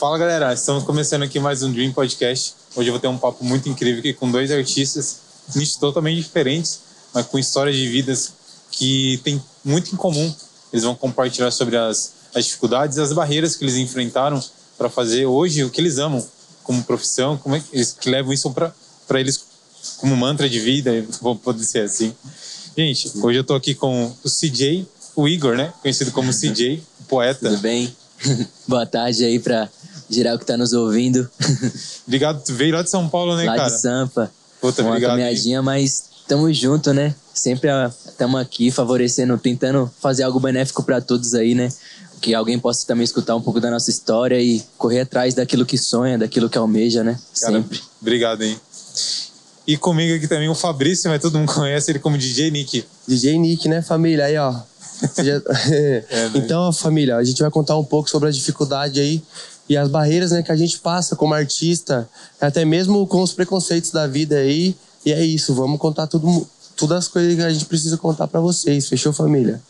Fala galera, estamos começando aqui mais um Dream Podcast. Hoje eu vou ter um papo muito incrível aqui com dois artistas, nichos totalmente diferentes, mas com histórias de vidas que têm muito em comum. Eles vão compartilhar sobre as, as dificuldades e as barreiras que eles enfrentaram para fazer hoje o que eles amam como profissão, como é que eles que levam isso para eles como mantra de vida, vou poder ser assim. Gente, hoje eu tô aqui com o CJ, o Igor, né? Conhecido como CJ, poeta. Tudo bem? Boa tarde aí pra geral que tá nos ouvindo. Obrigado, tu veio lá de São Paulo, né, lá cara? Lá de Sampa. Puta, Uma obrigado. caminhadinha, mas tamo junto, né? Sempre estamos aqui favorecendo, tentando fazer algo benéfico para todos aí, né? Que alguém possa também escutar um pouco da nossa história e correr atrás daquilo que sonha, daquilo que almeja, né? Cara, Sempre. Obrigado, hein? E comigo aqui também o Fabrício, mas todo mundo conhece ele como DJ Nick. DJ Nick, né, família? Aí, ó. Já... É, então, família, a gente vai contar um pouco sobre a dificuldade aí e as barreiras né, que a gente passa como artista, até mesmo com os preconceitos da vida aí. E é isso, vamos contar tudo, todas as coisas que a gente precisa contar para vocês. Fechou, família?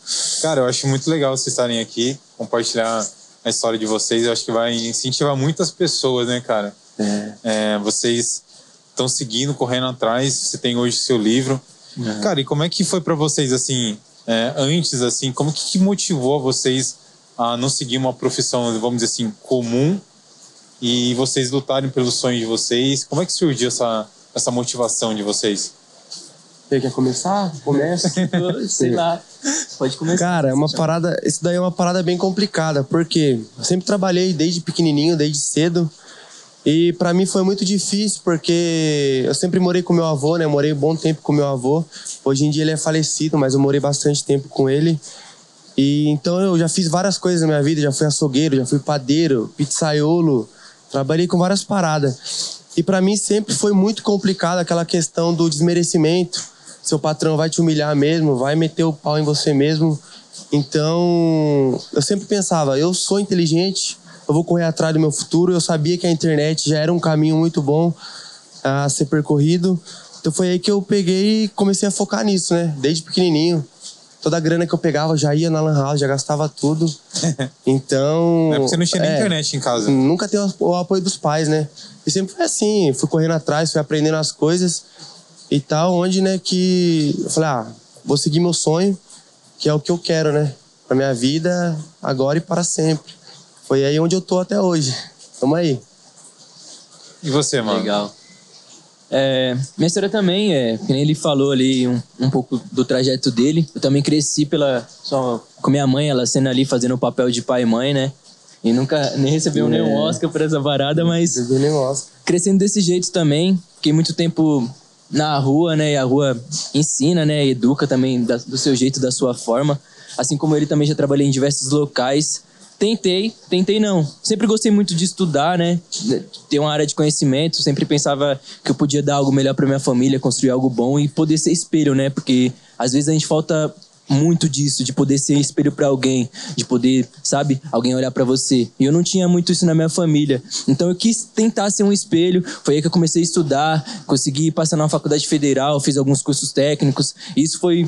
Cara, eu acho muito legal vocês estarem aqui, compartilhar a história de vocês. Eu acho que vai incentivar muitas pessoas, né, cara? É. É, vocês estão seguindo, correndo atrás. Você tem hoje seu livro. Uhum. Cara, e como é que foi para vocês, assim, é, antes, assim, como que motivou vocês a não seguir uma profissão, vamos dizer assim, comum e vocês lutarem pelos sonhos de vocês? Como é que surgiu essa, essa motivação de vocês? Você quer começar? Começa. Sei lá. Pode começar. Cara, é uma parada. Isso daí é uma parada bem complicada, porque eu sempre trabalhei desde pequenininho, desde cedo. E para mim foi muito difícil, porque eu sempre morei com meu avô, né? Eu morei um bom tempo com meu avô. Hoje em dia ele é falecido, mas eu morei bastante tempo com ele. E então eu já fiz várias coisas na minha vida, já fui açougueiro, já fui padeiro, pizzaiolo, trabalhei com várias paradas. E para mim sempre foi muito complicado aquela questão do desmerecimento. Seu patrão vai te humilhar mesmo, vai meter o pau em você mesmo. Então, eu sempre pensava, eu sou inteligente, eu vou correr atrás do meu futuro. Eu sabia que a internet já era um caminho muito bom a ser percorrido. Então foi aí que eu peguei e comecei a focar nisso, né? Desde pequenininho. Toda a grana que eu pegava já ia na Lan House, já gastava tudo. Então. É porque você não tinha nem é, internet em casa. Nunca tem o apoio dos pais, né? E sempre foi assim, fui correndo atrás, fui aprendendo as coisas e tal, onde, né, que eu falei, ah, vou seguir meu sonho, que é o que eu quero, né? Pra minha vida, agora e para sempre. Foi aí onde eu tô até hoje. Tamo aí. E você, mano? Legal. É, minha história também é, que nem ele falou ali um, um pouco do trajeto dele. Eu também cresci pela só com minha mãe, ela sendo ali fazendo o papel de pai e mãe, né? E nunca nem recebeu É. nenhum Oscar por essa parada, mas Vocês viram negócio. crescendo desse jeito também. Fiquei muito tempo na rua, né? E a rua ensina, né? Educa também da- do seu jeito, da sua forma. Assim como ele também já trabalhei em diversos locais. Tentei, tentei não. Sempre gostei muito de estudar, né? Ter uma área de conhecimento. Sempre pensava que eu podia dar algo melhor para minha família, construir algo bom e poder ser espelho, né? Porque às vezes a gente falta muito disso, de poder ser espelho para alguém, de poder, sabe, alguém olhar para você. E eu não tinha muito isso na minha família. Então eu quis tentar ser um espelho. Foi aí que eu comecei a estudar, consegui passar na faculdade federal, fiz alguns cursos técnicos. Isso foi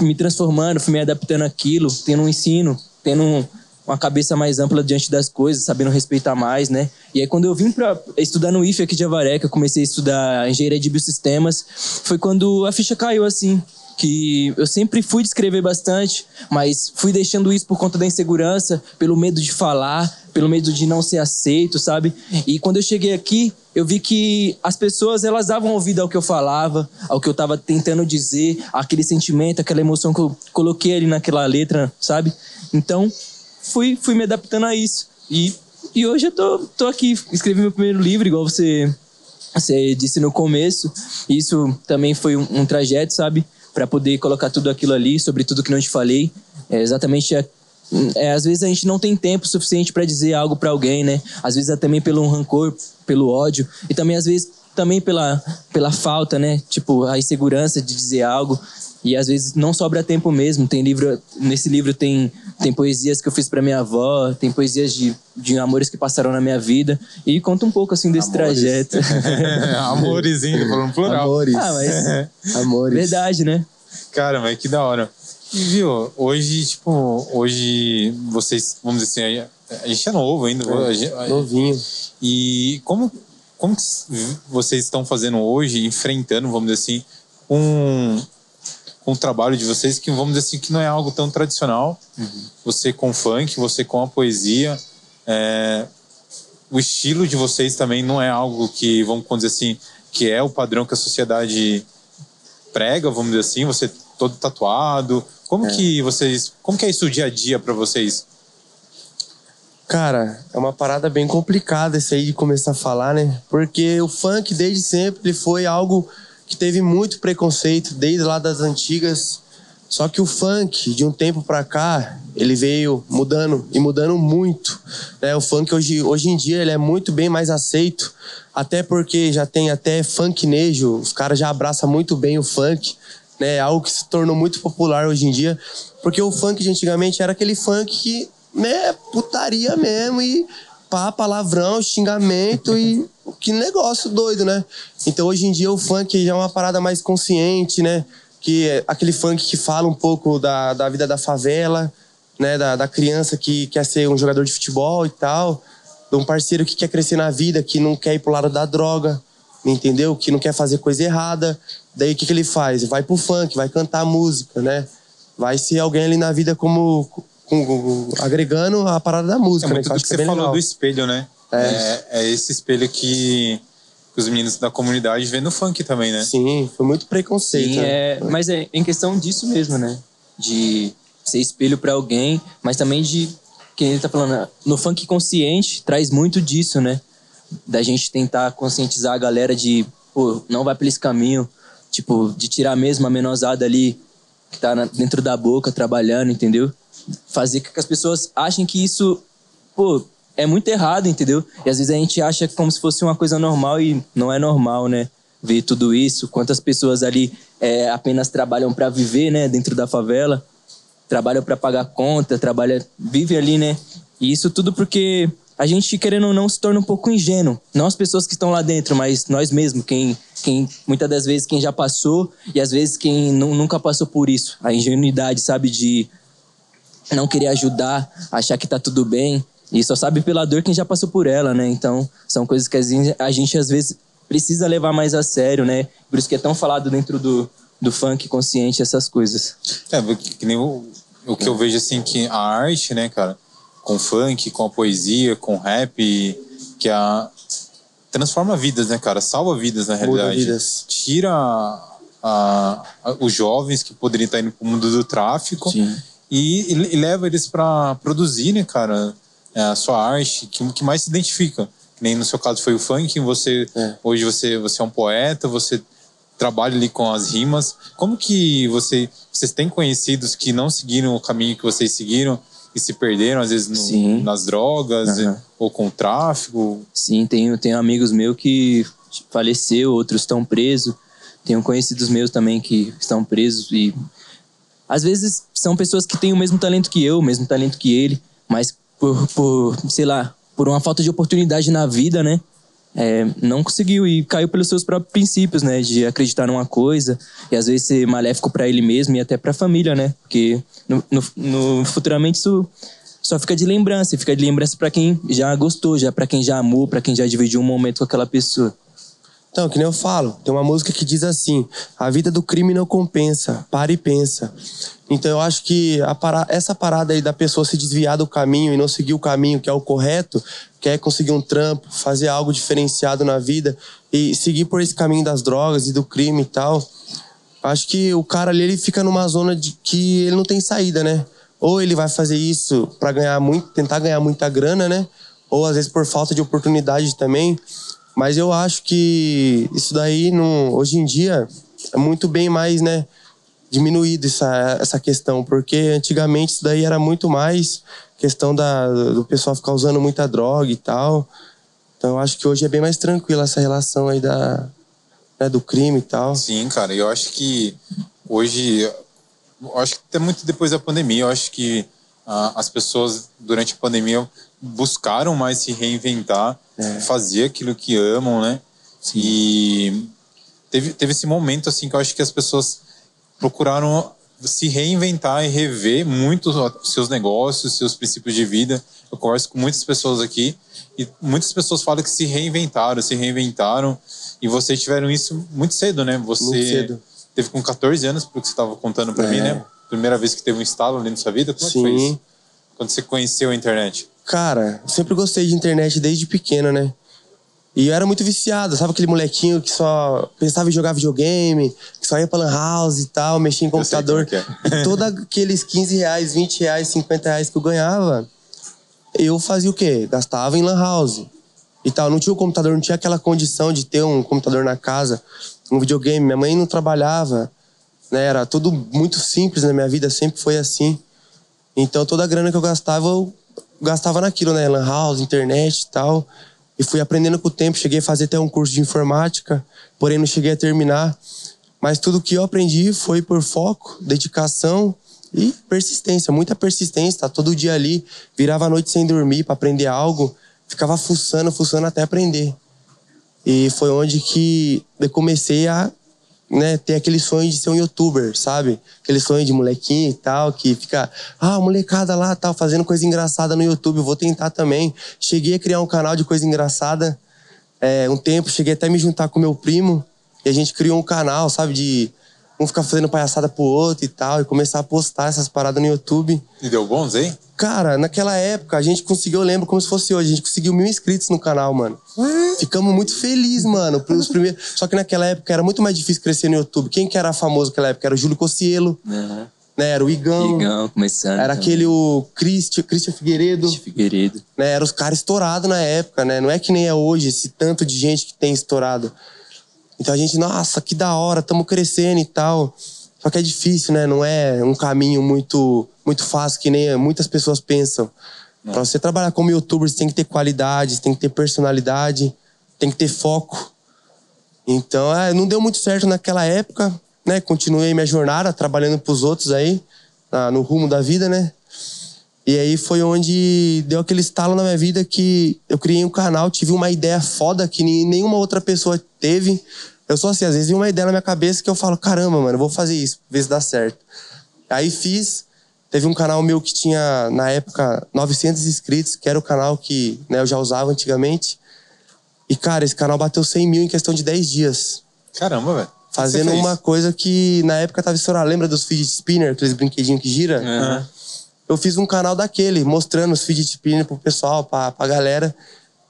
me transformando, fui me adaptando àquilo, tendo um ensino, tendo um, uma cabeça mais ampla diante das coisas, sabendo respeitar mais, né? E aí quando eu vim para estudar no IFE aqui de Avaré, que eu comecei a estudar engenharia de biosistemas, foi quando a ficha caiu assim, que eu sempre fui de escrever bastante, mas fui deixando isso por conta da insegurança, pelo medo de falar, pelo medo de não ser aceito, sabe? E quando eu cheguei aqui, eu vi que as pessoas elas davam ouvido ao que eu falava, ao que eu tava tentando dizer, aquele sentimento, aquela emoção que eu coloquei ali naquela letra, sabe? Então, fui, fui me adaptando a isso. E, e hoje eu tô, tô aqui, escrevi meu primeiro livro, igual você, você disse no começo. Isso também foi um, um trajeto, sabe? Para poder colocar tudo aquilo ali, sobre tudo que não te falei. É exatamente a é, às vezes a gente não tem tempo suficiente para dizer algo para alguém, né? Às vezes é também pelo rancor, pelo ódio e também às vezes também pela pela falta, né? Tipo a insegurança de dizer algo e às vezes não sobra tempo mesmo. Tem livro nesse livro tem tem poesias que eu fiz para minha avó, tem poesias de, de amores que passaram na minha vida e conta um pouco assim desse Amores. trajeto. Amores, hein? Falando plural. Amores. ah, mas Amores. verdade, né? Cara, mas que da hora. E viu, hoje, tipo, hoje vocês, vamos dizer assim, a gente é novo ainda. a gente- Novinho. E como, como que vocês estão fazendo hoje, enfrentando, vamos dizer assim, com, com o trabalho de vocês, que vamos dizer assim, que não é algo tão tradicional. Você com funk, você com a poesia. é, o estilo de vocês também não é algo que, vamos dizer assim, que é o padrão que a sociedade prega, vamos dizer assim, você todo tatuado. Como que vocês, como que é isso o dia a dia para vocês? Cara, é uma parada bem complicada isso aí de começar a falar, né? Porque o funk, desde sempre, ele foi algo que teve muito preconceito, desde lá das antigas. Só que o funk, de um tempo pra cá, ele veio mudando e mudando muito. Né? O funk hoje, hoje em dia ele é muito bem mais aceito, até porque já tem até funknejo, os caras já abraçam muito bem o funk, né? É algo que se tornou muito popular hoje em dia, porque o funk de antigamente era aquele funk que, né, putaria mesmo e pá, palavrão, xingamento e que negócio doido, né? Então hoje em dia o funk já é uma parada mais consciente, né? Que é aquele funk que fala um pouco da, da vida da favela, né? Da, da criança que quer ser um jogador de futebol e tal, de um parceiro que quer crescer na vida, que não quer ir pro lado da droga, entendeu? Que não quer fazer coisa errada. Daí o que, que ele faz? Vai pro funk, vai cantar música, né? Vai ser alguém ali na vida como com- com- agregando a parada da música, É né? muito eu do acho que é você bem falou legal. do espelho, né? É, é esse espelho que, que os meninos da comunidade vêem no funk também, né? Sim, foi muito preconceito. Sim, né? é, mas é em questão disso mesmo, né? De ser espelho pra alguém, mas também de que ele tá falando, no funk consciente traz muito disso, né? Da gente tentar conscientizar a galera de, pô, não vai por esse caminho, tipo, de tirar mesmo a menosada ali que tá na- dentro da boca trabalhando, entendeu? Fazer com que as pessoas achem que isso, pô, é muito errado, entendeu? E às vezes a gente acha como se fosse uma coisa normal e não é normal, né? Ver tudo isso, quantas pessoas ali é, apenas trabalham pra viver, né, dentro da favela, trabalham pra pagar conta, trabalha, vive ali, né? E isso tudo porque a gente querendo ou não se torna um pouco ingênuo, não as pessoas que estão lá dentro, mas nós mesmos, quem, quem muitas das vezes quem já passou e às vezes quem nu- nunca passou por isso, a ingenuidade, sabe, de não querer ajudar, achar que tá tudo bem. E só sabe pela dor quem já passou por ela, né? Então, são coisas que a gente, a gente, às vezes precisa levar mais a sério, né? Por isso que é tão falado dentro do, do funk consciente essas coisas. É, que, que nem o, o que eu vejo assim que a arte, né, cara, com funk, com a poesia, com rap, que a transforma vidas, né, cara, salva vidas na Muda realidade. vidas. Tira a- a- os jovens que poderiam estar indo pro mundo do tráfico Sim. E, e leva eles para produzir, né, cara, é, a sua arte que, que mais se identifica. Que nem no seu caso foi o funk, você É. hoje você você é um poeta, você trabalha ali com as rimas. Como que você vocês têm conhecidos que não seguiram o caminho que vocês seguiram e se perderam às vezes no- nas drogas Aham. ou com o tráfico? Sim, tenho, tenho amigos meus que faleceu, outros estão presos. Tenho conhecidos meus também que estão presos e às vezes são pessoas que têm o mesmo talento que eu, o mesmo talento que ele, mas por, por sei lá, por uma falta de oportunidade na vida, né? é, não conseguiu e caiu pelos seus próprios princípios, né? De acreditar numa coisa e às vezes ser maléfico para ele mesmo e até para a família, né? Porque no, no, no- futuramente isso só fica de lembrança, fica de lembrança para quem já gostou, já para quem já amou, para quem já dividiu um momento com aquela pessoa. Então, que nem eu falo, tem uma música que diz assim: a vida do crime não compensa, para e pensa. Então, eu acho que para- essa parada aí da pessoa se desviar do caminho e não seguir o caminho que é o correto, quer conseguir um trampo, fazer algo diferenciado na vida e seguir por esse caminho das drogas e do crime e tal, acho que o cara ali ele fica numa zona de que ele não tem saída, né? Ou ele vai fazer isso para ganhar muito, tentar ganhar muita grana, né? Ou às vezes por falta de oportunidade também. Mas eu acho que isso daí, hoje em dia, é muito bem mais, né? Diminuído essa, essa questão, porque antigamente isso daí era muito mais questão da, do pessoal ficar usando muita droga e tal. Então eu acho que hoje é bem mais tranquila essa relação aí da, né, do crime e tal. Sim, cara, eu acho que hoje, acho que até muito depois da pandemia, eu acho que ah, as pessoas durante a pandemia buscaram mais se reinventar, fazer aquilo que amam, né? E teve, teve esse momento assim que eu acho que as pessoas procuraram se reinventar e rever muito seus negócios, seus princípios de vida. Eu converso com muitas pessoas aqui e muitas pessoas falam que se reinventaram, se reinventaram e vocês tiveram isso muito cedo, né? Você Muito cedo. teve com 14 anos, pelo que você estava contando para É. mim, né? Primeira vez que teve um estalo ali na sua vida, como é que foi Sim. isso? Quando você conheceu a internet? Cara, sempre gostei de internet desde pequeno, né? E eu era muito viciado, sabe aquele molequinho que só pensava em jogar videogame, que só ia pra lan house e tal, mexia em computador. é. E todos aqueles 15 reais, 20 reais, 50 reais que eu ganhava, eu fazia o quê? Gastava em lan house e tal. Não tinha o computador, não tinha aquela condição de ter um computador na casa, um videogame. Minha mãe não trabalhava, né? Era tudo muito simples na minha vida, sempre foi assim. Então toda a grana que eu gastava, eu gastava naquilo, né? Lan house, internet e tal. E fui aprendendo com o tempo. Cheguei a fazer até um curso de informática, porém não cheguei a terminar. Mas tudo que eu aprendi foi por foco, dedicação e persistência. Muita persistência. Tá todo dia ali, virava a noite sem dormir para aprender algo. Ficava fuçando, fuçando até aprender. E foi onde que eu comecei a né, ter aquele sonho de ser um youtuber, sabe? Aquele sonho de molequinho e tal, que fica, ah, molecada lá, tal, fazendo coisa engraçada no YouTube, vou tentar também. Cheguei a criar um canal de coisa engraçada é, um tempo, cheguei até a me juntar com meu primo, e a gente criou um canal, sabe, de um ficar fazendo palhaçada pro outro e tal, e começar a postar essas paradas no YouTube. E deu bons, hein? Cara, naquela época a gente conseguiu, eu lembro como se fosse hoje, a gente conseguiu mil inscritos no canal, mano. Ficamos muito felizes, mano. Pelos primeiros... Só que naquela época era muito mais difícil crescer no YouTube. Quem que era famoso naquela época? Era o Júlio Cossielo, Aham. né? Era o Igão. Igão começando. Era também. aquele o Christian, Christian Figueiredo. Cristian Figueiredo. Né? Era os caras estourados na época, né? Não é que nem é hoje, esse tanto de gente que tem estourado. Então a gente, nossa, que da hora, estamos crescendo e tal. Só que é difícil, né? Não é um caminho muito, muito fácil que nem muitas pessoas pensam. Pra você trabalhar como youtuber, você tem que ter qualidade, você tem que ter personalidade, tem que ter foco. Então, é, não deu muito certo naquela época, né? Continuei minha jornada trabalhando pros outros aí, na- no rumo da vida, né? E aí foi onde deu aquele estalo na minha vida que eu criei um canal, tive uma ideia foda que nenhuma outra pessoa teve. Eu sou assim, às vezes vem uma ideia na minha cabeça que eu falo, caramba, mano, vou fazer isso, ver se dá certo. Aí fiz, teve um canal meu que tinha, na época, 900 inscritos, que era o canal que né, eu já usava antigamente. E, cara, esse canal bateu 100 mil em questão de 10 dias. Caramba, velho. Fazendo uma coisa que na época tava estourado. Lembra dos fidget spinner, aqueles brinquedinhos que gira? Aham. eu fiz um canal daquele, mostrando os fidget spinner pro pessoal, pra, pra galera.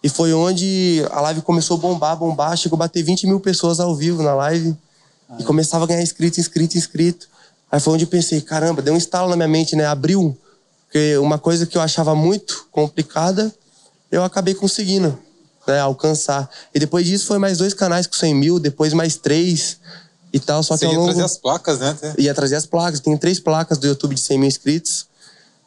E foi onde a live começou a bombar, bombar. Chegou a bater 20 mil pessoas ao vivo na live. E começava a ganhar inscrito, inscrito, inscrito. Aí foi onde eu pensei, caramba, deu um estalo na minha mente, né? Abriu. Porque uma coisa que eu achava muito complicada, eu acabei conseguindo né, alcançar. E depois disso foi mais dois canais com 100 mil, depois mais três e tal. Só Você que ia longo trazer as placas, né? ia trazer as placas. Tem três placas do YouTube de 100 mil inscritos.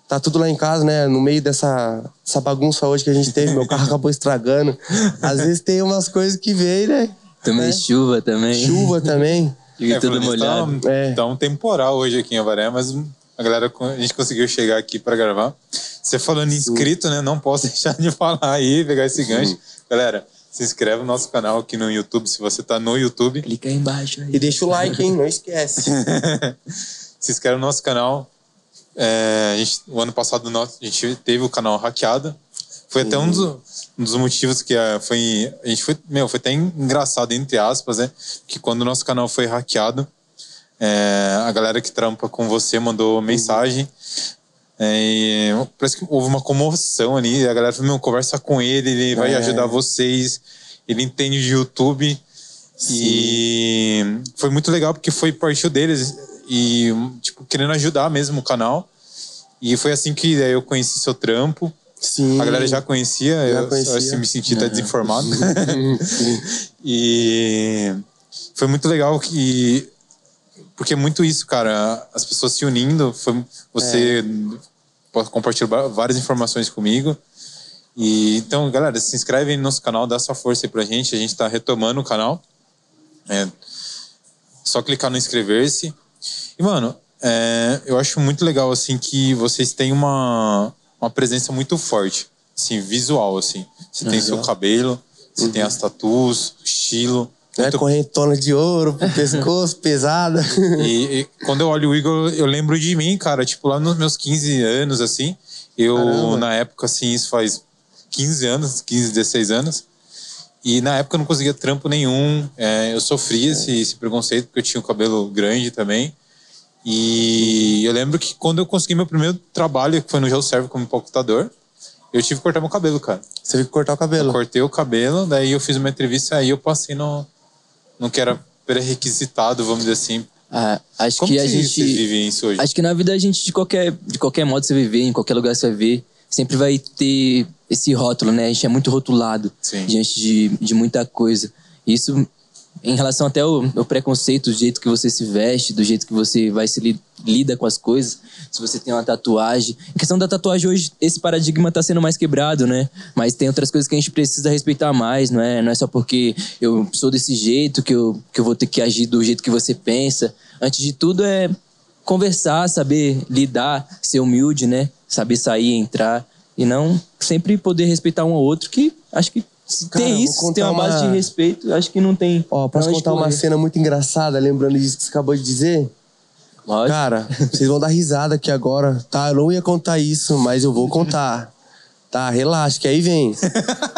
Tá tudo lá em casa, né? No meio dessa, dessa bagunça hoje que a gente teve, meu carro acabou estragando. Às vezes tem umas coisas que vem, né? Também É. chuva também. Chuva também. Fica tudo falando nisso, molhado. Tá, É. tá um temporal hoje aqui em Avaré, mas a galera, a gente conseguiu chegar aqui pra gravar. Você falando inscrito, né? Não posso deixar de falar aí, pegar esse gancho. Galera, se inscreve no nosso canal aqui no YouTube, se você tá no YouTube. Clica aí embaixo aí. E deixa o like, hein? Não esquece. se inscreve no nosso canal. É, gente- o ano passado a gente teve o canal hackeado. Foi até um dos, um dos motivos que é, foi. A gente foi. Meu, foi até engraçado, entre aspas, né? Que quando o nosso canal foi hackeado, é, a galera que trampa com você mandou mensagem. É, parece que houve uma comoção ali. A galera falou: meu, conversa com ele, ele vai É. ajudar vocês. Ele entende de YouTube. E foi muito legal porque foi partiu deles e, tipo, querendo ajudar mesmo o canal. E foi assim que daí eu conheci seu trampo. Sim. A galera já conhecia, Já eu, conhecia. eu assim, me senti até desinformado. e foi muito legal que. Porque é muito isso, cara. As pessoas se unindo. Foi, você É. compartilhou várias informações comigo. E, então, galera, se inscreve aí no nosso canal, dá sua força aí pra gente. A gente tá retomando o canal. É só clicar no inscrever-se. E, mano, é, eu acho muito legal, assim, que vocês têm uma, uma presença muito forte, assim, visual, assim. Você tem seu cabelo, você tem as tatuas, o estilo, É, correntona de ouro pro pescoço, pesada. E, e quando eu olho o Igor, eu lembro de mim, cara. Tipo, lá nos meus 15 anos, assim. Eu, Caramba. na época, assim, isso faz 15 anos, 15, 16 anos. E na época eu não conseguia trampo nenhum. É, eu sofria esse, esse preconceito porque eu tinha o cabelo grande também. E eu lembro que quando eu consegui meu primeiro trabalho, que foi no GeoServe como computador, eu tive que cortar meu cabelo, cara. Você teve que cortar o cabelo. Eu cortei o cabelo, daí eu fiz uma entrevista aí eu passei no, no que era pré-requisitado, vamos dizer assim. Ah, acho Como que que, a gente. vivem isso hoje? Acho que na vida a gente, de qualquer, de qualquer modo você viver, em qualquer lugar você vai ver, sempre vai ter esse rótulo, né? A gente é muito rotulado Sim. diante de, de muita coisa. Isso, em relação até ao, preconceito, do jeito que você se veste, do jeito que você vai se li- lida com as coisas, se você tem uma tatuagem. Em questão da tatuagem, hoje, esse paradigma tá sendo mais quebrado, né? Mas tem outras coisas que a gente precisa respeitar mais, não é? Não é só porque eu sou desse jeito que eu, que eu vou ter que agir do jeito que você pensa. Antes de tudo, é conversar, saber lidar, ser humilde, né? Saber sair, entrar e não sempre poder respeitar um ao outro, que acho que se Cara, tem isso, se tem uma base uma- de respeito, acho que não tem. Ó, posso contar uma correr. cena muito engraçada, lembrando disso que você acabou de dizer? Lógico. Cara, vocês vão dar risada aqui agora. Tá, eu não ia contar isso, mas eu vou contar. Tá, relaxa, que aí vem.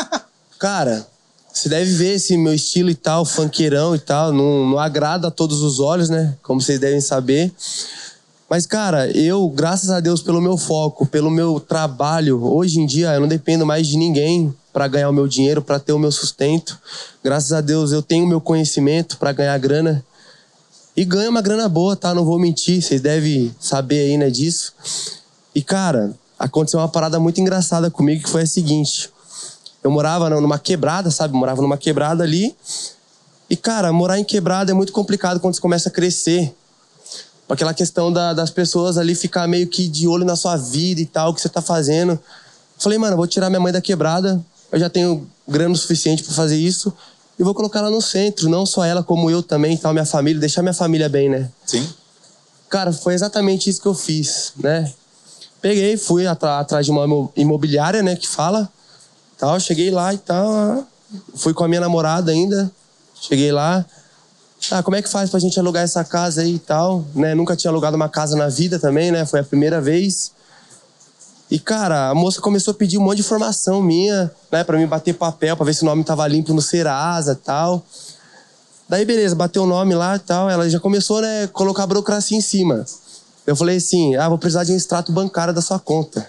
Cara, você deve ver esse meu estilo e tal, funkeirão e tal. Não, não agrada a todos os olhos, né? Como vocês devem saber. Mas, cara, eu, graças a Deus, pelo meu foco, pelo meu trabalho, hoje em dia eu não dependo mais de ninguém para ganhar o meu dinheiro, para ter o meu sustento. Graças a Deus eu tenho o meu conhecimento para ganhar grana. E ganho uma grana boa, tá? Não vou mentir, vocês devem saber aí, né, disso. E, cara, aconteceu uma parada muito engraçada comigo que foi a seguinte. Eu morava numa quebrada, sabe? Morava numa quebrada ali. E, cara, morar em quebrada é muito complicado quando você começa a crescer. Aquela questão da- das pessoas ali ficar meio que de olho na sua vida e tal, o que você tá fazendo. Falei, mano, vou tirar minha mãe da quebrada. Eu já tenho grana suficiente pra fazer isso. E vou colocar ela no centro, não só ela, como eu também tal, minha família, deixar minha família bem, né? Sim. Cara, foi exatamente isso que eu fiz, né? Peguei, fui atrás de uma imo- imobiliária, né, que fala. Tal, cheguei lá e tal. Fui com a minha namorada ainda. Cheguei lá. Ah, como é que faz pra gente alugar essa casa aí e tal, né? Nunca tinha alugado uma casa na vida também, né? Foi a primeira vez. E, cara, a moça começou a pedir um monte de informação minha, né? Pra mim bater papel, pra ver se o nome tava limpo no Serasa e tal. Daí, beleza, bateu o nome lá e tal. Ela já começou, né, colocar a burocracia em cima. Eu falei assim: ah, vou precisar de um extrato bancário da sua conta.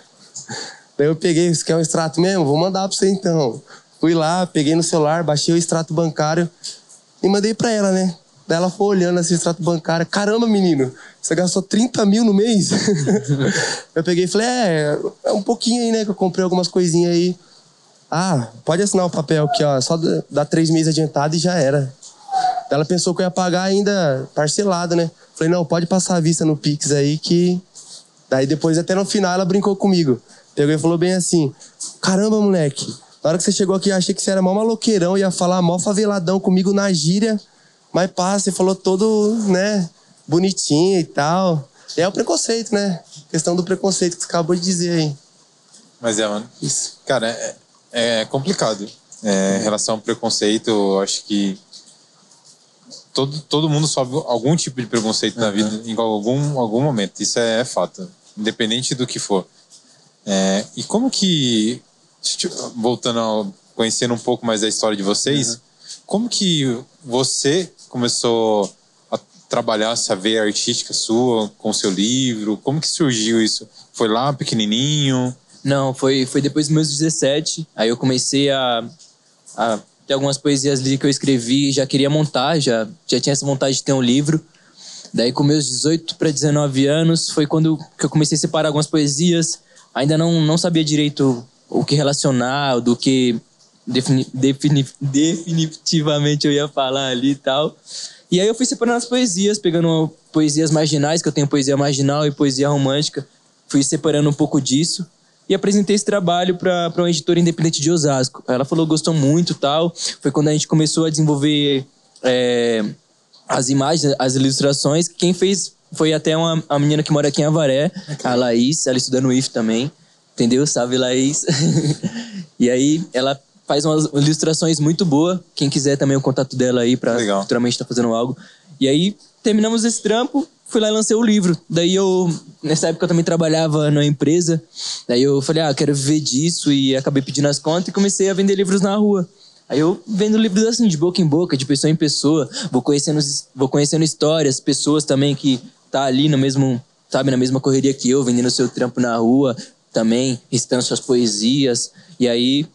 Daí eu peguei, você quer um extrato mesmo? Vou mandar pra você então. Fui lá, peguei no celular, baixei o extrato bancário e mandei pra ela, né? Daí ela foi olhando esse extrato bancário. Caramba, menino, você gastou 30 mil no mês? eu peguei e falei: é, é um pouquinho aí, né? Que eu comprei algumas coisinhas aí. Ah, pode assinar o papel aqui, ó. Só dá- dá três meses adiantado e já era. Ela pensou que eu ia pagar ainda parcelado, né? Falei, não, pode passar a vista no Pix aí que. Daí depois, até no final, ela brincou comigo. Pegou e falou bem assim: Caramba, moleque, na hora que você chegou aqui, eu achei que você era mó maloqueirão, ia falar mó faveladão comigo na gíria. Mas pá, você falou todo, né, bonitinho e tal. E é o preconceito, né? Questão do preconceito que você acabou de dizer aí. Mas é, mano. Isso. Cara, é, é complicado. É, em relação ao preconceito, eu acho que todo, todo mundo sofre algum tipo de preconceito na vida em algum, algum momento. Isso é, fato. Independente do que for. É, e como que, voltando a conhecendo um pouco mais da história de vocês, como que você começou a trabalhar essa veia artística sua com seu livro? Como que surgiu isso? Foi lá pequenininho? Não, foi, foi depois dos meus 17. Aí eu comecei a, a ter algumas poesias ali que eu escrevi, já queria montar, já, já tinha essa vontade de ter um livro. Daí, com meus 18 para 19 anos, foi quando que eu comecei a separar algumas poesias. Ainda não, não sabia direito o que relacionar, do que defini, defini, definitivamente eu ia falar ali e tal. E aí eu fui separando as poesias, pegando poesias marginais, que eu tenho poesia marginal e poesia romântica. Fui separando um pouco disso e apresentei esse trabalho para uma editora independente de Osasco. Ela falou gostou muito tal. Foi quando a gente começou a desenvolver é, as imagens, as ilustrações. Quem fez foi até uma a menina que mora aqui em Avaré, a Laís. Ela estuda no IF também, entendeu? Salve, Laís. e aí ela faz umas ilustrações muito boas. Quem quiser também o contato dela aí pra Legal. futuramente estar fazendo algo. E aí, terminamos esse trampo, fui lá e lancei o livro. Daí eu, nessa época eu também trabalhava numa empresa. Daí eu falei, ah, quero viver disso e acabei pedindo as contas e comecei a vender livros na rua. Aí eu vendo livros assim, de boca em boca, de pessoa em pessoa, vou conhecendo, vou conhecendo histórias, pessoas também que tá ali no mesmo, sabe, na mesma correria que eu, vendendo seu trampo na rua, também, recitando suas poesias. E aí,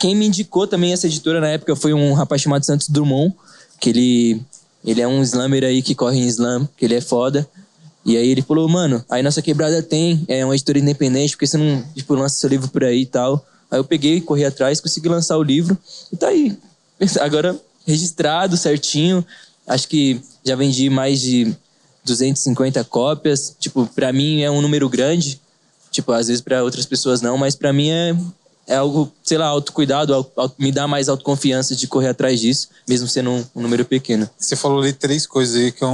quem me indicou também essa editora na época foi um rapaz chamado Santos Drummond, que ele, ele é um slammer aí que corre em slam, que ele é foda. E aí ele falou, mano, aí nossa quebrada tem, é uma editora independente, porque você não, tipo, lança seu livro por aí e tal. Aí eu peguei, corri atrás, consegui lançar o livro e tá aí. Agora registrado certinho. Acho que já vendi mais de 250 cópias. Tipo, pra mim é um número grande. Tipo, às vezes pra outras pessoas não, mas pra mim é, é algo, sei lá, autocuidado, au- au- me dá mais autoconfiança de correr atrás disso, mesmo sendo um, um número pequeno. Você falou ali três coisas aí que eu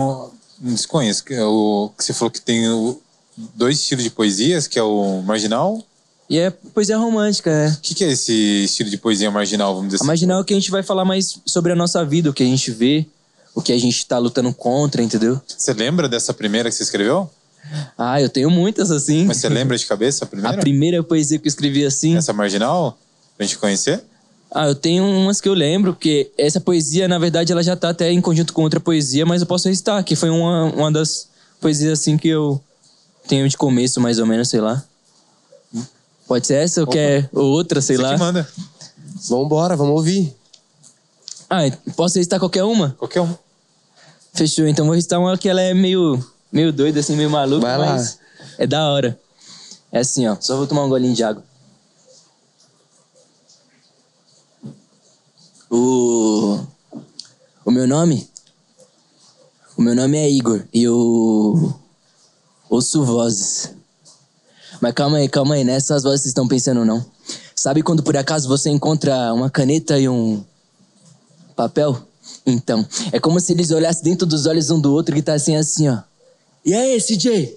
não desconheço. Que, é o, que você falou que tem o- dois estilos de poesias, que é o marginal. E é poesia romântica, é. O que, que é esse estilo de poesia marginal, vamos dizer A assim? marginal é que a gente vai falar mais sobre a nossa vida, o que a gente vê, o que a gente tá lutando contra, entendeu? Você lembra dessa primeira que você escreveu? Ah, eu tenho muitas assim. Mas você lembra de cabeça a primeira? A primeira poesia que eu escrevi assim. Essa marginal? Pra gente conhecer? Ah, eu tenho umas que eu lembro, porque essa poesia, na verdade, ela já tá até em conjunto com outra poesia, mas eu posso recitar, que foi uma, uma das poesias assim que eu tenho de começo, mais ou menos, sei lá. Pode ser essa ou quer ou outra, sei você lá. que manda. Vambora, vamos ouvir. Ah, posso recitar qualquer uma? Qualquer um. Fechou, então vou recitar uma que ela é meio, meio doida, assim, meio maluca, Vai lá. mas é da hora. É assim, ó. Só vou tomar um golinho de água. O... O meu nome? O meu nome é Igor e eu ouço vozes. Mas calma aí, calma aí, não é essas vozes que vocês estão pensando, não. Sabe quando por acaso você encontra uma caneta e um papel? Então, é como se eles olhassem dentro dos olhos um do outro e gritassem assim, ó. E aí, CJ?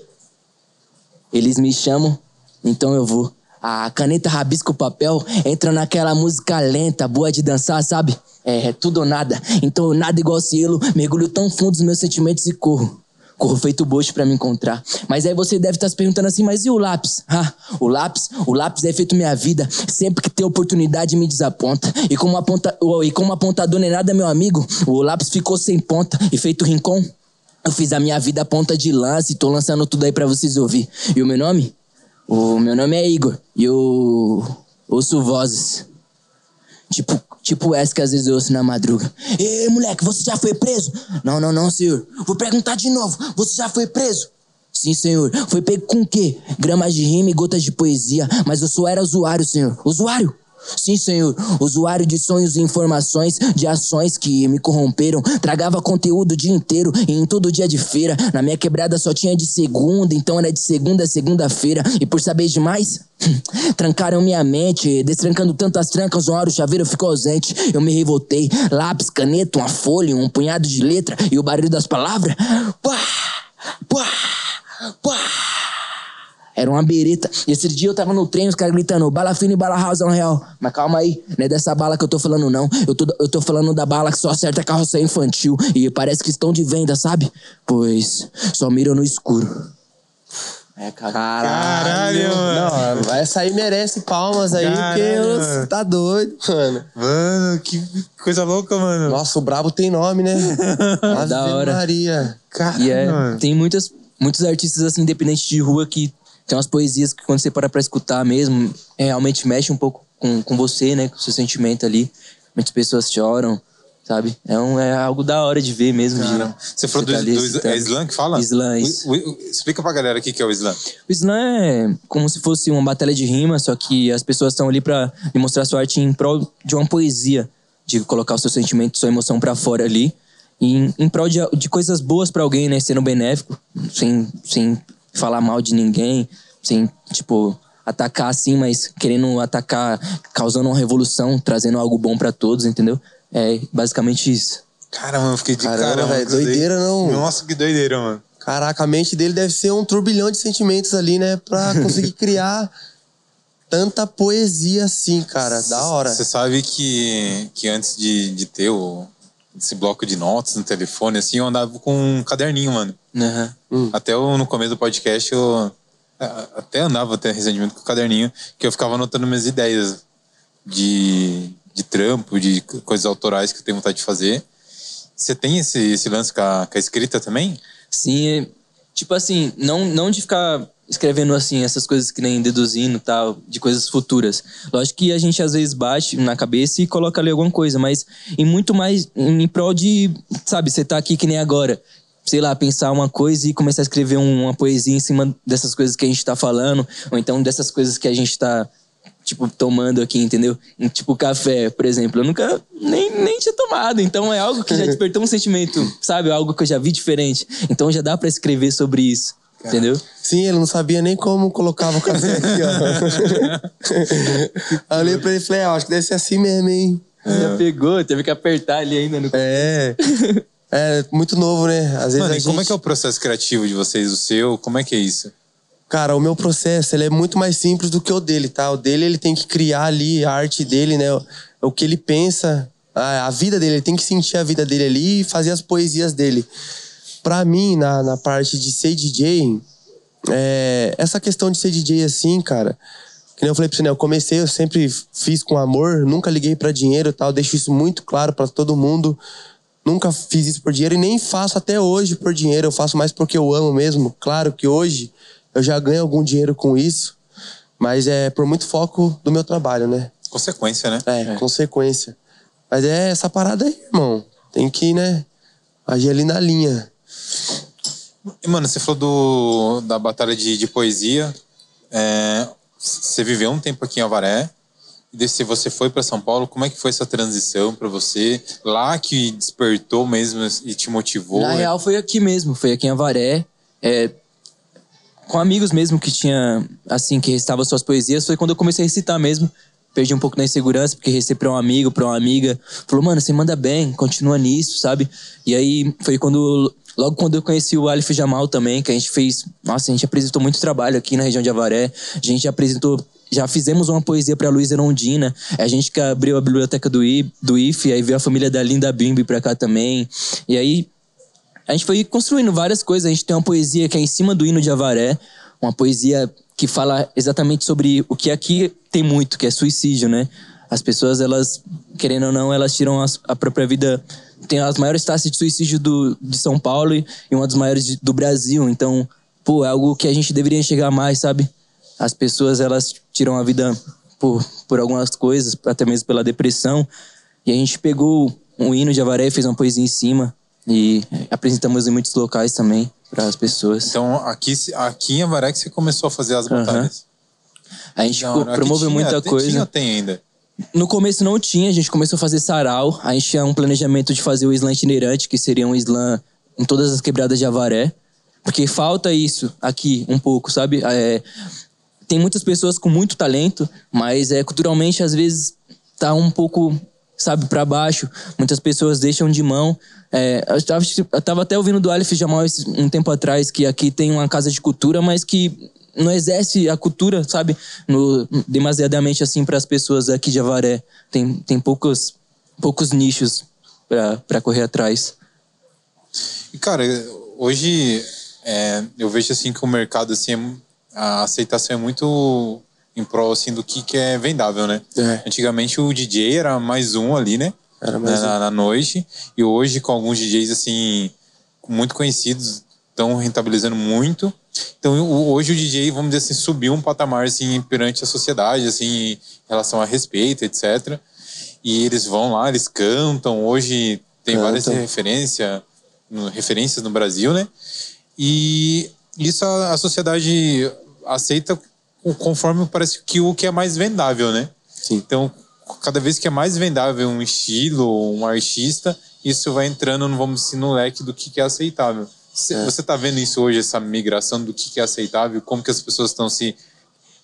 Eles me chamam, então eu vou. A caneta rabisca o papel, entra naquela música lenta, boa de dançar, sabe? É, é tudo ou nada. Então eu nada igual cielo, mergulho tão fundo nos meus sentimentos e corro. Corro feito bocho pra me encontrar. Mas aí você deve estar se perguntando assim, mas e o lápis? Ah, o lápis? O lápis é feito minha vida. Sempre que tem oportunidade me desaponta. E como, aponta, e como apontador é nada, meu amigo, o lápis ficou sem ponta e feito rincão. Eu fiz a minha vida ponta de lança e tô lançando tudo aí pra vocês ouvir. E o meu nome? O meu nome é Igor e eu ouço vozes. Tipo, tipo essa que às vezes eu ouço na madruga. Ei, moleque, você já foi preso? Não, não, não, senhor. Vou perguntar de novo. Você já foi preso? Sim, senhor. Foi pego com o quê? Gramas de rima e gotas de poesia. Mas eu só era usuário, senhor. Usuário? Sim, senhor. Usuário de sonhos e informações, de ações que me corromperam. Tragava conteúdo o dia inteiro e em todo dia de feira. Na minha quebrada só tinha de segunda, então era de segunda a segunda-feira. E por saber demais, trancaram minha mente. Destrancando tantas trancas, uma hora o chaveiro ficou ausente. Eu me revoltei. Lápis, caneta, uma folha, um punhado de letra e o barulho das palavras. Pá! Pá! Pá! Era uma bereta. E esse dia eu tava no trem, os caras gritando, bala fina e bala house no real. Mas calma aí, não é dessa bala que eu tô falando, não. Eu tô, eu tô falando da bala que só acerta carroça infantil. E parece que estão de venda, sabe? Pois só miram no escuro. É, cara. Caralho, mano. Não, essa aí merece palmas aí, Caralho, porque você tá doido, mano. Mano, que coisa louca, mano. Nossa, o brabo tem nome, né? Da hora. Maria. Caralho, E é, mano. tem muitas, muitos artistas assim, independentes de rua que tem umas poesias que quando você para pra escutar mesmo, é, realmente mexe um pouco com, com você, né? Com o seu sentimento ali. Muitas pessoas choram, sabe? É, um, é algo da hora de ver mesmo. de-. Você falou do, tá do é slam que fala? Slam, O- isso. o- o- explica pra galera o que que é o slam. O slam é como se fosse uma batalha de rima, só que as pessoas estão ali pra demonstrar sua arte em prol de uma poesia, de colocar o seu sentimento, sua emoção pra fora ali, em, em prol de, de coisas boas pra alguém, né? Sendo benéfico, sem, sem falar mal de ninguém, sem, tipo, atacar assim, mas querendo atacar, causando uma revolução, trazendo algo bom pra todos, entendeu? É basicamente isso. Cara, mano, eu fiquei de Caramba, caramba. daí. doideira, não. Nossa, que doideira, mano. Caraca, a mente dele deve ser um turbilhão de sentimentos ali, né? Pra conseguir criar tanta poesia assim, cara. Da hora. Você sabe que, que antes de, de ter o, esse bloco de notas no telefone, assim, eu andava com um caderninho, mano. Uhum. Até eu, no começo do podcast, eu até andava até recentemente com o caderninho, que eu ficava anotando minhas ideias de, de trampo, de coisas autorais que eu tenho vontade de fazer. Você tem esse, esse lance com a, com a escrita também? Sim, é, tipo assim, não, não de ficar escrevendo assim essas coisas que nem deduzindo tal, de coisas futuras. Lógico que a gente às vezes bate na cabeça e coloca ali alguma coisa, mas em muito mais em prol de, sabe, você tá aqui que nem agora, sei lá, pensar uma coisa e começar a escrever uma poesia em cima dessas coisas que a gente tá falando, ou então dessas coisas que a gente tá tipo, tomando aqui, entendeu? Tipo, café, por exemplo. Eu nunca nem, nem tinha tomado. Então é algo que já despertou um sentimento, sabe? Algo que eu já vi diferente. Então já dá para escrever sobre isso. Entendeu? Sim, ele não sabia nem como colocava o café aqui, ó. Aí eu olhei pra ele e falei, ah, acho que deve ser assim mesmo, hein? Já pegou, teve que apertar ali ainda no. É. É, muito novo, né? Às vezes Mano, a e como gente- é que é o processo criativo de vocês, o seu? Como é que é isso? Cara, o meu processo ele é muito mais simples do que o dele, tá? O dele ele tem que criar ali a arte dele, né? O, que ele pensa, a, vida dele, ele tem que sentir a vida dele ali e fazer as poesias dele. Pra mim, na, na parte de ser DJ, é, essa questão de ser DJ assim, cara, que nem eu falei pra você, né? Eu comecei, eu sempre fiz com amor, nunca liguei pra dinheiro tal, deixo isso muito claro pra todo mundo. Nunca fiz isso por dinheiro e nem faço até hoje por dinheiro, eu faço mais porque eu amo mesmo. Claro que hoje eu já ganho algum dinheiro com isso, mas é por muito foco do meu trabalho, né? Consequência, né? É, consequência. Mas é essa parada aí, irmão. Tem que, né, agir ali na linha. E, mano, você falou do, da batalha de, de poesia. É, você viveu um tempo aqui em Avaré. E daí, se você foi para São Paulo, como é que foi essa transição para você? Lá que despertou mesmo e te motivou? Na real, foi aqui mesmo, foi aqui em Avaré. É, com amigos mesmo que tinha, assim, que recitava suas poesias, foi quando eu comecei a recitar mesmo. Perdi um pouco da insegurança, porque recitei pra um amigo, pra uma amiga. Falou, mano, você manda bem, continua nisso, sabe? E aí foi quando, logo quando eu conheci o Alif Jamal também, que a gente fez, nossa, a gente apresentou muito trabalho aqui na região de Avaré. A gente apresentou já fizemos uma poesia para Luísa Erondina. A gente que abriu a biblioteca do, I, do IFE, aí veio a família da Linda Bimbi pra cá também. E aí a gente foi construindo várias coisas. A gente tem uma poesia que é em cima do hino de Avaré, uma poesia que fala exatamente sobre o que aqui tem muito, que é suicídio, né? As pessoas, elas, querendo ou não, elas tiram as- a própria vida. Tem as maiores taxas de suicídio do, de São Paulo e e uma das maiores de- do Brasil. Então, pô, é algo que a gente deveria enxergar mais, sabe? As pessoas, elas tiram a vida por, por algumas coisas, até mesmo pela depressão. E a gente pegou um hino de Avaré e fez uma poesia em cima. E apresentamos em muitos locais também para as pessoas. Então, aqui, aqui em Avaré que você começou a fazer as batalhas. A gente. Aqui promoveu tinha- muita coisa. Tinha tem ainda? No começo não tinha, a gente começou a fazer sarau. A gente tinha um planejamento de fazer o slam itinerante, que seria um slam em todas as quebradas de Avaré. Porque falta isso aqui um pouco, sabe? É, tem muitas pessoas com muito talento, mas é, culturalmente às vezes tá um pouco, sabe, para baixo. Muitas pessoas deixam de mão. É, eu, tava, eu tava até ouvindo do Aleph Jamal um tempo atrás que aqui tem uma casa de cultura, mas que não exerce a cultura, sabe, no, demasiadamente assim para as pessoas aqui de Avaré. Tem, tem poucos, poucos nichos para correr atrás. E, cara, hoje é, eu vejo assim que o mercado, assim, é- a aceitação é muito em prol assim, do que, que é vendável, né? É. Antigamente o DJ era mais um ali, né? Era mais na, um. na noite. E hoje, com alguns DJs assim, muito conhecidos, estão rentabilizando muito. Então, hoje o DJ, vamos dizer assim, subiu um patamar assim, perante a sociedade, assim, em relação a respeito, etc. E eles vão lá, eles cantam. Hoje tem várias Cantam. referência, no- referências no Brasil, né? E isso a, a sociedade aceita co- conforme parece que o que é mais vendável, né? Sim. Então, cada vez que é mais vendável um estilo, um artista, isso vai entrando, no- vamos dizer, no leque do que que é aceitável. É. Você tá vendo isso hoje, essa migração do que que é aceitável, como que as pessoas estão se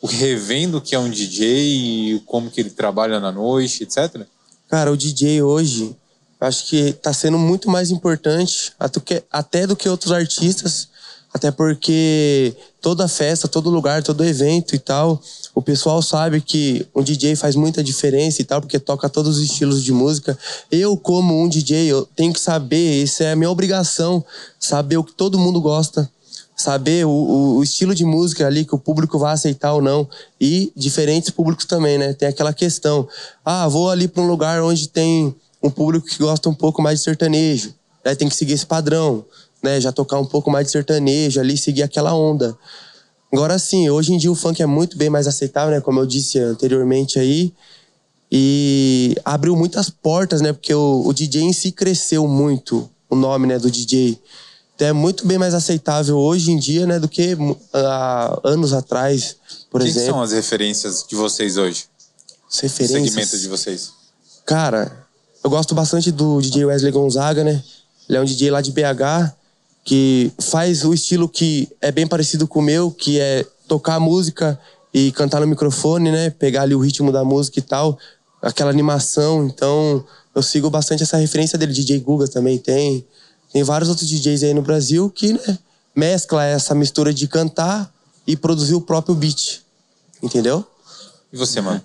revendo o que é um DJ, como que ele trabalha na noite, etc. Cara, o DJ hoje, acho que tá sendo muito mais importante até do que outros artistas. Até porque toda festa, todo lugar, todo evento e tal, o pessoal sabe que um DJ faz muita diferença e tal, porque toca todos os estilos de música. Eu, como um DJ, eu tenho que saber, isso é a minha obrigação, saber o que todo mundo gosta, saber o, o, o, estilo de música ali que o público vai aceitar ou não e diferentes públicos também, né? Tem aquela questão, ah, vou ali para um lugar onde tem um público que gosta um pouco mais de sertanejo, né? Tem que seguir esse padrão, né? Já tocar um pouco mais de sertanejo ali, seguir aquela onda. Agora sim, hoje em dia o funk é muito bem mais aceitável, né? Como eu disse anteriormente aí. E abriu muitas portas, né? Porque o, o DJ em si cresceu muito, o nome né, do DJ é muito bem mais aceitável hoje em dia, né, do que há anos atrás, por Quem exemplo. Quem são as referências de vocês hoje? As referências? O segmento de vocês? Cara, eu gosto bastante do DJ Wesley Gonzaga, né? Ele é um DJ lá de BH que faz o estilo que é bem parecido com o meu, que é tocar música e cantar no microfone, né? Pegar ali o ritmo da música e tal, aquela animação. Então, eu sigo bastante essa referência dele. DJ Guga também tem. Tem vários outros DJs aí no Brasil que né, mescla essa mistura de cantar e produzir o próprio beat. Entendeu? E você, mano?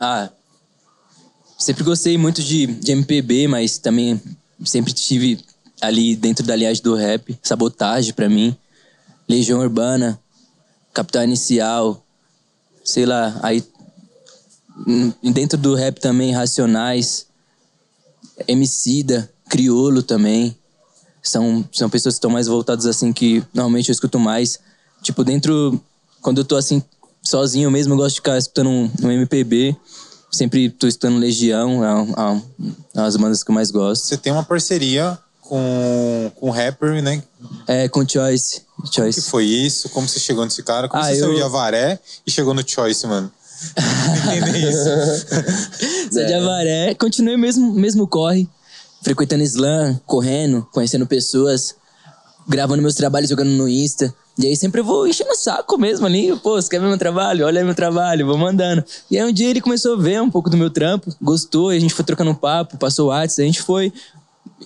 Ah, sempre gostei muito de, de MPB, mas também sempre tive ali dentro da linhagem do rap, sabotagem para mim, Legião Urbana, Capital Inicial, sei lá, aí dentro do rap também Racionais, Emicida, Criolo também são, são pessoas que estão mais voltadas assim, que normalmente eu escuto mais. Tipo, dentro. Quando eu tô assim, sozinho mesmo, eu gosto de ficar escutando um, um MPB. Sempre tô escutando Legião, é, é, é as bandas que eu mais gosto. Você tem uma parceria com, com um rapper, né? É, com Choice. Choice. Como que foi isso? Como você chegou nesse cara? Como ah, você eu... saiu de Avaré e chegou no Choice, mano? Entender isso. Saí de Avaré, continuei mesmo, mesmo corre frequentando slam, correndo, conhecendo pessoas, gravando meus trabalhos, jogando no Insta. E aí sempre eu vou enchendo o saco mesmo ali. Pô, você quer ver meu trabalho? Olha meu trabalho, vou mandando. E aí um dia ele começou a ver um pouco do meu trampo, gostou, e a gente foi trocando um papo, passou o WhatsApp, a gente foi.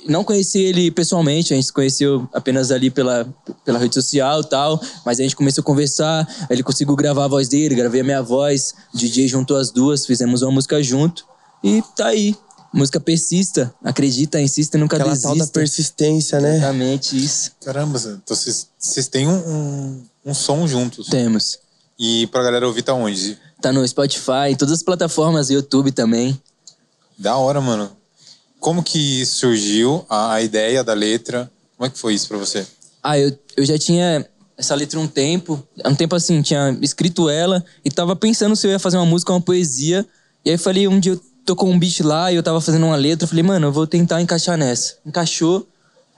Não conheci ele pessoalmente, a gente se conheceu apenas ali pela, pela rede social e tal, mas a gente começou a conversar, ele conseguiu gravar a voz dele, gravei a minha voz, o DJ juntou as duas, fizemos uma música junto e tá aí. Música persista, acredita, insista, nunca Aquela desista. tal da persistência, né? Exatamente isso. Caramba, então vocês, vocês têm um, um, um, som juntos. Temos. E pra galera ouvir tá onde? Tá no Spotify, todas as plataformas, YouTube também. Da hora, mano. Como que surgiu a, a ideia da letra? Como é que foi isso pra você? Ah, eu, eu já tinha essa letra um tempo. Um tempo assim, tinha escrito ela e tava pensando se eu ia fazer uma música, uma poesia. E aí falei, um dia eu tocou um beat lá e eu tava fazendo uma letra. Eu falei, mano, eu vou tentar encaixar nessa. Encaixou.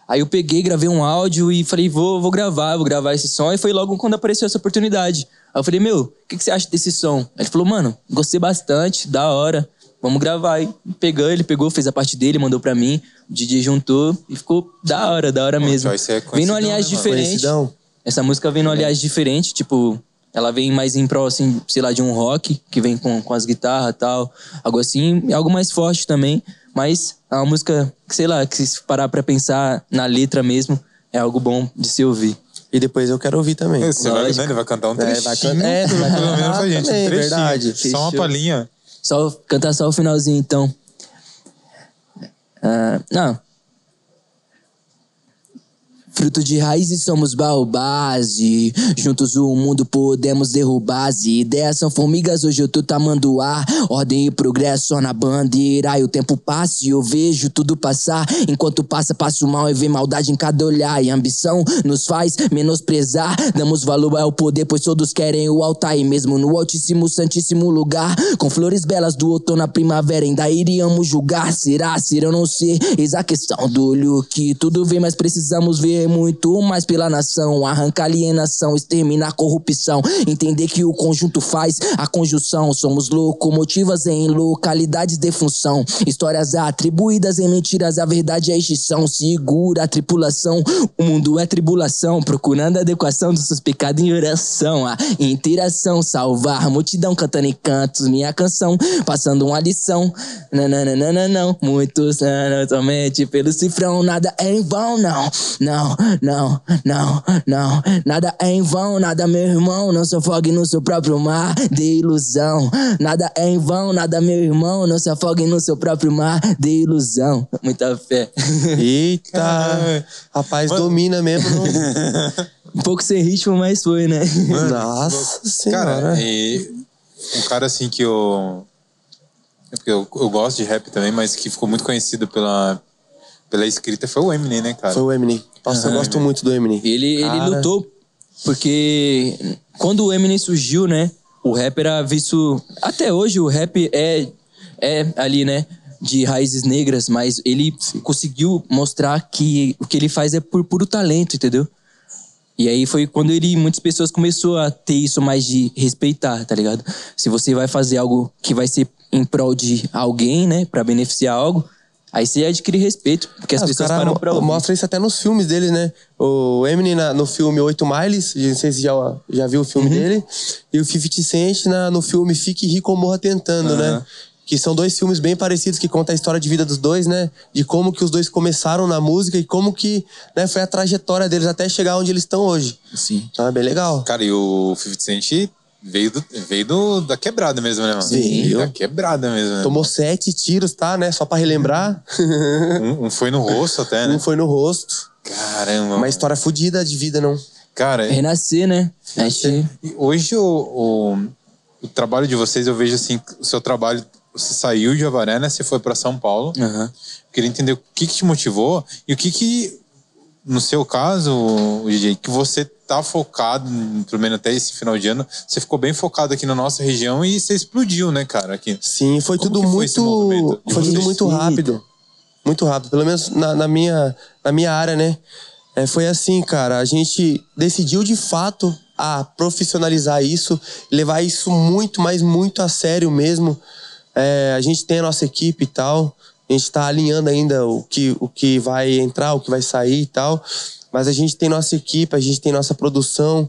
Aí eu peguei, gravei um áudio e falei, vou, vou gravar, vou gravar esse som. E foi logo quando apareceu essa oportunidade. Aí eu falei, meu, o que, que você acha desse som? Ele falou, mano, gostei bastante, da hora. Vamos gravar. E pegou, ele pegou, fez a parte dele, mandou pra mim. O DJ juntou e ficou da hora, da hora mesmo. É vem numa linhagem né, diferente. Essa música vem numa é. linhagem diferente, tipo, ela vem mais em prol, assim, sei lá, de um rock, que vem com, com as guitarras e tal. Algo assim, algo mais forte também. Mas é uma música, que, sei lá, que se parar pra pensar na letra mesmo, é algo bom de se ouvir. E depois eu quero ouvir também. Você vai, né? Ele vai cantar um trechinho. É, vai, can... é, vai pelo menos pra gente. Também, um trechinho. Verdade. Só uma palhinha. Só, cantar só o finalzinho, então. Uh, não, Fruto de raízes somos baobás e juntos o mundo podemos derrubar. As ideias são formigas, hoje eu tô tamanduá. Ordem e progresso só na bandeira. E o tempo passa e eu vejo tudo passar. Enquanto passa, passo mal e vê maldade em cada olhar. E ambição nos faz menosprezar. Damos valor ao poder, pois todos querem o altar. E mesmo no altíssimo, santíssimo lugar, com flores belas do outono à primavera, ainda iríamos julgar. Será, ser ou não ser? Eis a questão do olho que tudo vê, mas precisamos ver muito mais pela nação. Arrancar alienação, exterminar corrupção. Entender que o conjunto faz a conjunção. Somos locomotivas em localidades de função. Histórias atribuídas em mentiras, a verdade é extinção. Segura a tripulação, o mundo é tribulação. Procurando a adequação dos seus pecados em oração. A interação, salvar multidão cantando em cantos. Minha canção, passando uma lição. Nananana, não, muitos somente pelo cifrão. Nada é em vão, não, não. Não, não, não. Nada é em vão, nada, meu irmão. Não se afogue no seu próprio mar de ilusão. Nada é em vão, nada, meu irmão. Não se afogue no seu próprio mar de ilusão. Muita fé. Eita! Rapaz, Mano. domina mesmo. Um pouco sem ritmo, mas foi, né? Nossa senhora. Cara, e um cara assim que eu. é porque eu, eu gosto de rap também, mas que ficou muito conhecido pela, pela escrita foi o Eminem, né, cara? Foi o Eminem. Nossa, eu Aham, gosto Eminem. muito do Eminem. Ele, ele lutou porque quando o Eminem surgiu, né? O rap era visto. Até hoje o rap é, é ali, né? De raízes negras, mas ele conseguiu mostrar que o que ele faz é por puro talento, entendeu? E aí foi quando ele, muitas pessoas começou a ter isso mais de respeitar, tá ligado? Se você vai fazer algo que vai ser em prol de alguém, né, Pra beneficiar algo, aí você adquire respeito, porque as Ah, pessoas param pra ouvir. Mostra isso até nos filmes dele, né? O Eminem na- no filme Oito Miles, não sei se já, já viu o Uhum. filme dele, e o 50 Cent na, no filme Fique Rico ou Morra Tentando, né? Que são dois filmes bem parecidos que contam a história de vida dos dois, né? De como que os dois começaram na música e como que né, foi a trajetória deles até chegar onde eles estão hoje. Sim. Então é bem legal. Cara, e o 50 Cent veio, do, veio do, da quebrada mesmo, né, mano? Veio. Da quebrada mesmo, né? Tomou sete tiros, tá, né? Só pra relembrar. Um, um foi no rosto até, né? um foi no rosto. Caramba. Uma história fodida de vida, não. Cara, Renascer, né? E Hoje o, o, o trabalho de vocês, eu vejo assim, o seu trabalho, você saiu de Avaré, né? Você foi para São Paulo. Aham. Queria entender o que, que te motivou e o que que, no seu caso, o DJ, que você tá focado, pelo menos até esse final de ano, você ficou bem focado aqui na nossa região e você explodiu, né, cara, aqui. Sim, foi Como tudo foi muito. de Foi tudo muito rápido. Muito rápido. Pelo menos na, na minha, na minha área, né? É, foi assim, cara. A gente decidiu de fato a profissionalizar isso, levar isso muito, mas muito a sério mesmo. É, a gente tem a nossa equipe e tal. A gente tá alinhando ainda o que, o que vai entrar, o que vai sair e tal. Mas a gente tem nossa equipe, a gente tem nossa produção.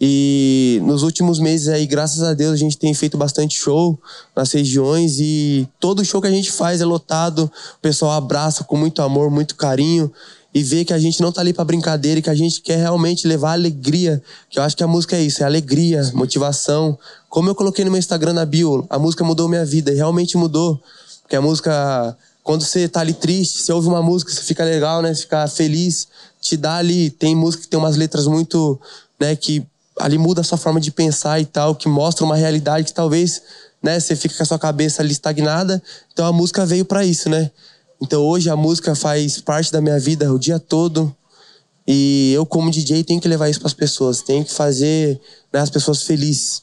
E nos últimos meses aí, graças a Deus, a gente tem feito bastante show nas regiões e todo show que a gente faz é lotado, o pessoal abraça com muito amor, muito carinho e vê que a gente não tá ali pra brincadeira e que a gente quer realmente levar alegria, que eu acho que a música é isso, é alegria, motivação. Como eu coloquei no meu Instagram na bio, a música mudou minha vida e realmente mudou, porque a música quando você tá ali triste, você ouve uma música, você fica legal, né? Você fica feliz, te dá ali, tem música que tem umas letras muito, né, que ali muda a sua forma de pensar e tal, que mostra uma realidade que talvez, né, você fica com a sua cabeça ali estagnada. Então a música veio pra isso, né? Então hoje a música faz parte da minha vida o dia todo. E eu como DJ tenho que levar isso pras pessoas, tenho que fazer né, as pessoas felizes,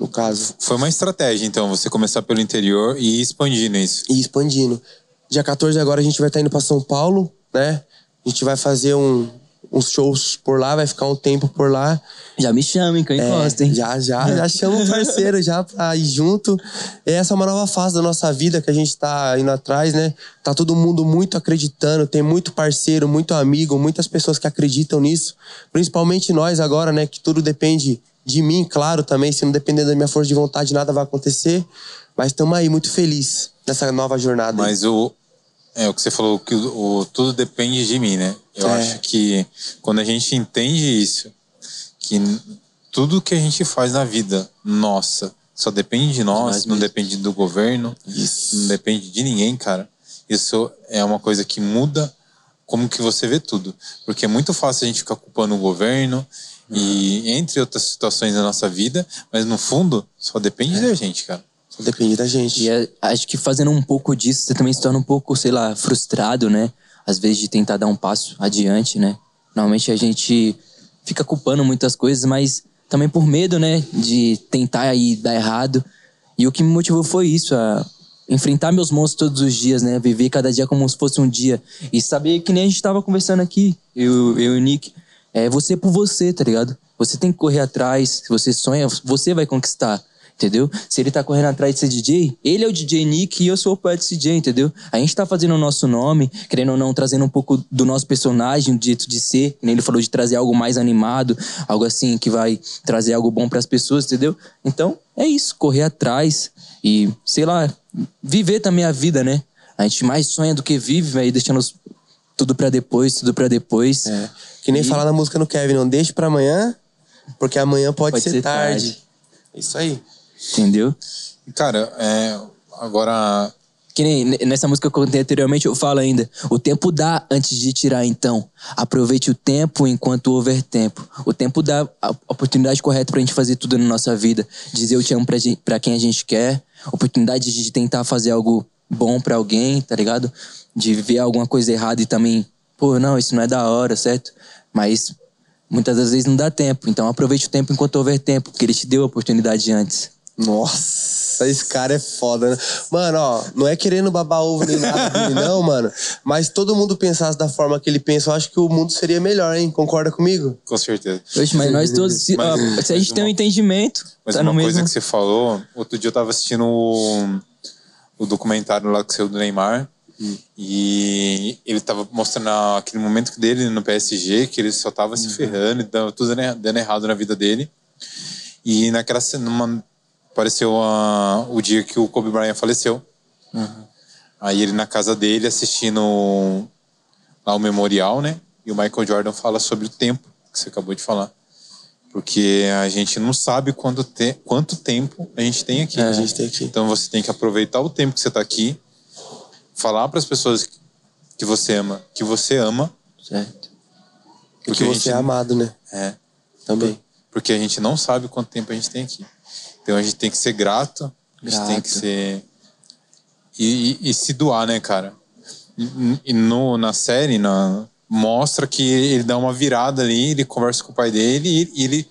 no caso. Foi uma estratégia, então, você começar pelo interior e ir expandindo isso. e expandindo. Dia 14 agora a gente vai estar indo para São Paulo, né? A gente vai fazer um, uns shows por lá, vai ficar um tempo por lá. Já me chamem, que eu É, encosto, hein? já, já, já chama um parceiro já pra ir junto. E essa é uma nova fase da nossa vida que a gente tá indo atrás, né? Tá todo mundo muito acreditando, tem muito parceiro, muito amigo, muitas pessoas que acreditam nisso. Principalmente nós agora, né? Que tudo depende de mim, claro, também. Se não depender da minha força de vontade, nada vai acontecer. Mas estamos aí muito felizes nessa nova jornada. aí. Mas o, é, o que você falou, que o, o- tudo depende de mim, né? Eu É. acho que quando a gente entende isso, que tudo que a gente faz na vida, nossa, só depende de nós, não depende do governo, não depende de ninguém, cara. Isso é uma coisa que muda como que você vê tudo. Porque é muito fácil a gente ficar culpando o governo e entre outras situações da nossa vida, mas no fundo só depende da gente, cara. Depende da gente. E é- acho que fazendo um pouco disso, você também se torna um pouco, sei lá, frustrado, né? Às vezes de tentar dar um passo adiante, né? Normalmente a gente fica culpando muitas coisas, mas também por medo, né? De tentar aí dar errado. E o que me motivou foi isso, a enfrentar meus monstros todos os dias, né? Viver cada dia como se fosse um dia. E saber que nem a gente tava conversando aqui, eu, eu e o Nick, é você por você, tá ligado? Você tem que correr atrás, se você sonha, você vai conquistar. Entendeu? Se ele tá correndo atrás de ser DJ, ele é o DJ Nick e eu sou o Poet CJ, entendeu? A gente tá fazendo o nosso nome, querendo ou não, trazendo um pouco do nosso personagem, do jeito de ser. Ele falou de trazer algo mais animado, algo assim que vai trazer algo bom pras pessoas, entendeu? Então, é isso, correr atrás e, sei lá, viver também a vida, né? A gente mais sonha do que vive, vai deixando tudo pra depois, tudo pra depois. É. Que nem E- falar na música no Kevin, não deixe pra amanhã, porque amanhã pode, Pode ser, ser tarde. tarde. É Isso aí. Entendeu? Cara, é, agora Que nem nessa música que eu contei anteriormente, eu falo ainda. O tempo dá antes de tirar, então. Aproveite o tempo enquanto houver tempo. O tempo dá a oportunidade correta pra gente fazer tudo na nossa vida. Dizer eu te amo pra, gen- pra quem a gente quer. Oportunidade de tentar fazer algo bom pra alguém, tá ligado? De ver alguma coisa errada e também, pô, não, isso não é da hora, certo? Mas muitas das vezes não dá tempo. Então aproveite o tempo enquanto houver tempo, porque ele te deu a oportunidade antes. Nossa, esse cara é foda, né? Mano, ó, não é querendo babar ovo nem nada dele, não, mano. Mas todo mundo pensasse da forma que ele pensa, eu acho que o mundo seria melhor, hein? Concorda comigo? com certeza. Oxe, mas nós todos, se, Mas- ó, se a gente tem um entendimento, Mas tá uma no coisa mesmo... que você falou, outro dia eu tava assistindo o, o documentário lá que saiu do Neymar. E ele tava mostrando aquele momento dele no PSG, que ele só tava se ferrando e dando tudo dando errado na vida dele. E naquela cena, uma- apareceu a- o dia que o Kobe Bryant faleceu. Aí ele na casa dele assistindo lá o memorial, né? E o Michael Jordan fala sobre o tempo que você acabou de falar. Porque a gente não sabe quanto, te quanto tempo a gente tem aqui. É, a gente tem aqui. Então você tem que aproveitar o tempo que você está aqui, falar para as pessoas que você ama, que você ama, Certo. Porque Porque a você gente- é amado, né? é, Também. porque a gente não sabe quanto tempo a gente tem aqui. Então a gente tem que ser grato, a gente Grato. tem que ser. E, e- e se doar, né, cara? E, no, na série, na, mostra que ele dá uma virada ali, ele conversa com o pai dele e, ele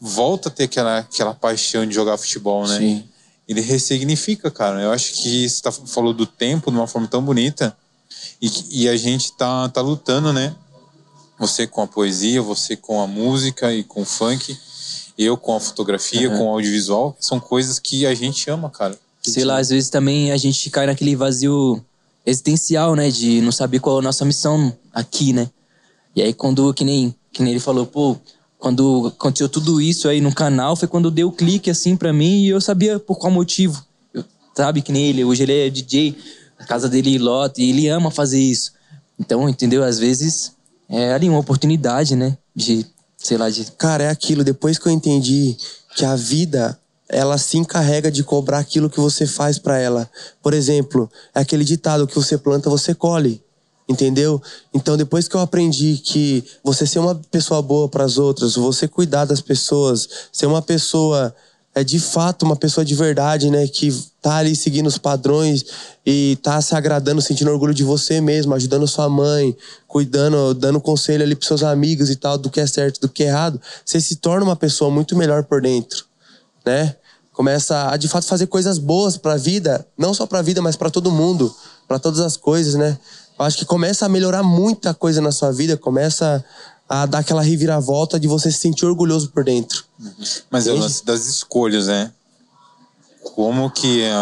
volta a ter aquela, aquela paixão de jogar futebol, né? Sim. Ele ressignifica, cara. Eu acho que você tá, falou do tempo de uma forma tão bonita e, e a gente tá, tá lutando, né? Você com a poesia, você com a música e com o funk, eu com a fotografia, com o audiovisual. São coisas que a gente ama, cara. Sei lá, às vezes também a gente cai naquele vazio existencial, né? De não saber qual é a nossa missão aqui, né? E aí quando, que nem, que nem ele falou, pô, quando aconteceu tudo isso aí no canal, foi quando deu o clique assim pra mim e eu sabia por qual motivo. Eu, sabe, que nem ele, hoje ele é DJ, a casa dele lota e ele ama fazer isso. Então, entendeu? Às vezes é ali uma oportunidade, né? De, sei lá, de Cara, é aquilo. Depois que eu entendi que a vida, ela se encarrega de cobrar aquilo que você faz pra ela. Por exemplo, é aquele ditado que você planta, você colhe. Entendeu? Então, depois que eu aprendi que você ser uma pessoa boa para as outras, você cuidar das pessoas, ser uma pessoa é de fato uma pessoa de verdade, né, que tá ali seguindo os padrões e tá se agradando, sentindo orgulho de você mesmo, ajudando sua mãe, cuidando, dando conselho ali pros seus amigos e tal, do que é certo, do que é errado, você se torna uma pessoa muito melhor por dentro, né? Começa a de fato fazer coisas boas pra vida, não só pra vida, mas pra todo mundo, pra todas as coisas, né? Eu acho que começa a melhorar muita coisa na sua vida, começa a dar aquela reviravolta de você se sentir orgulhoso por dentro. Mas é o lance das escolhas, né? Como que. é,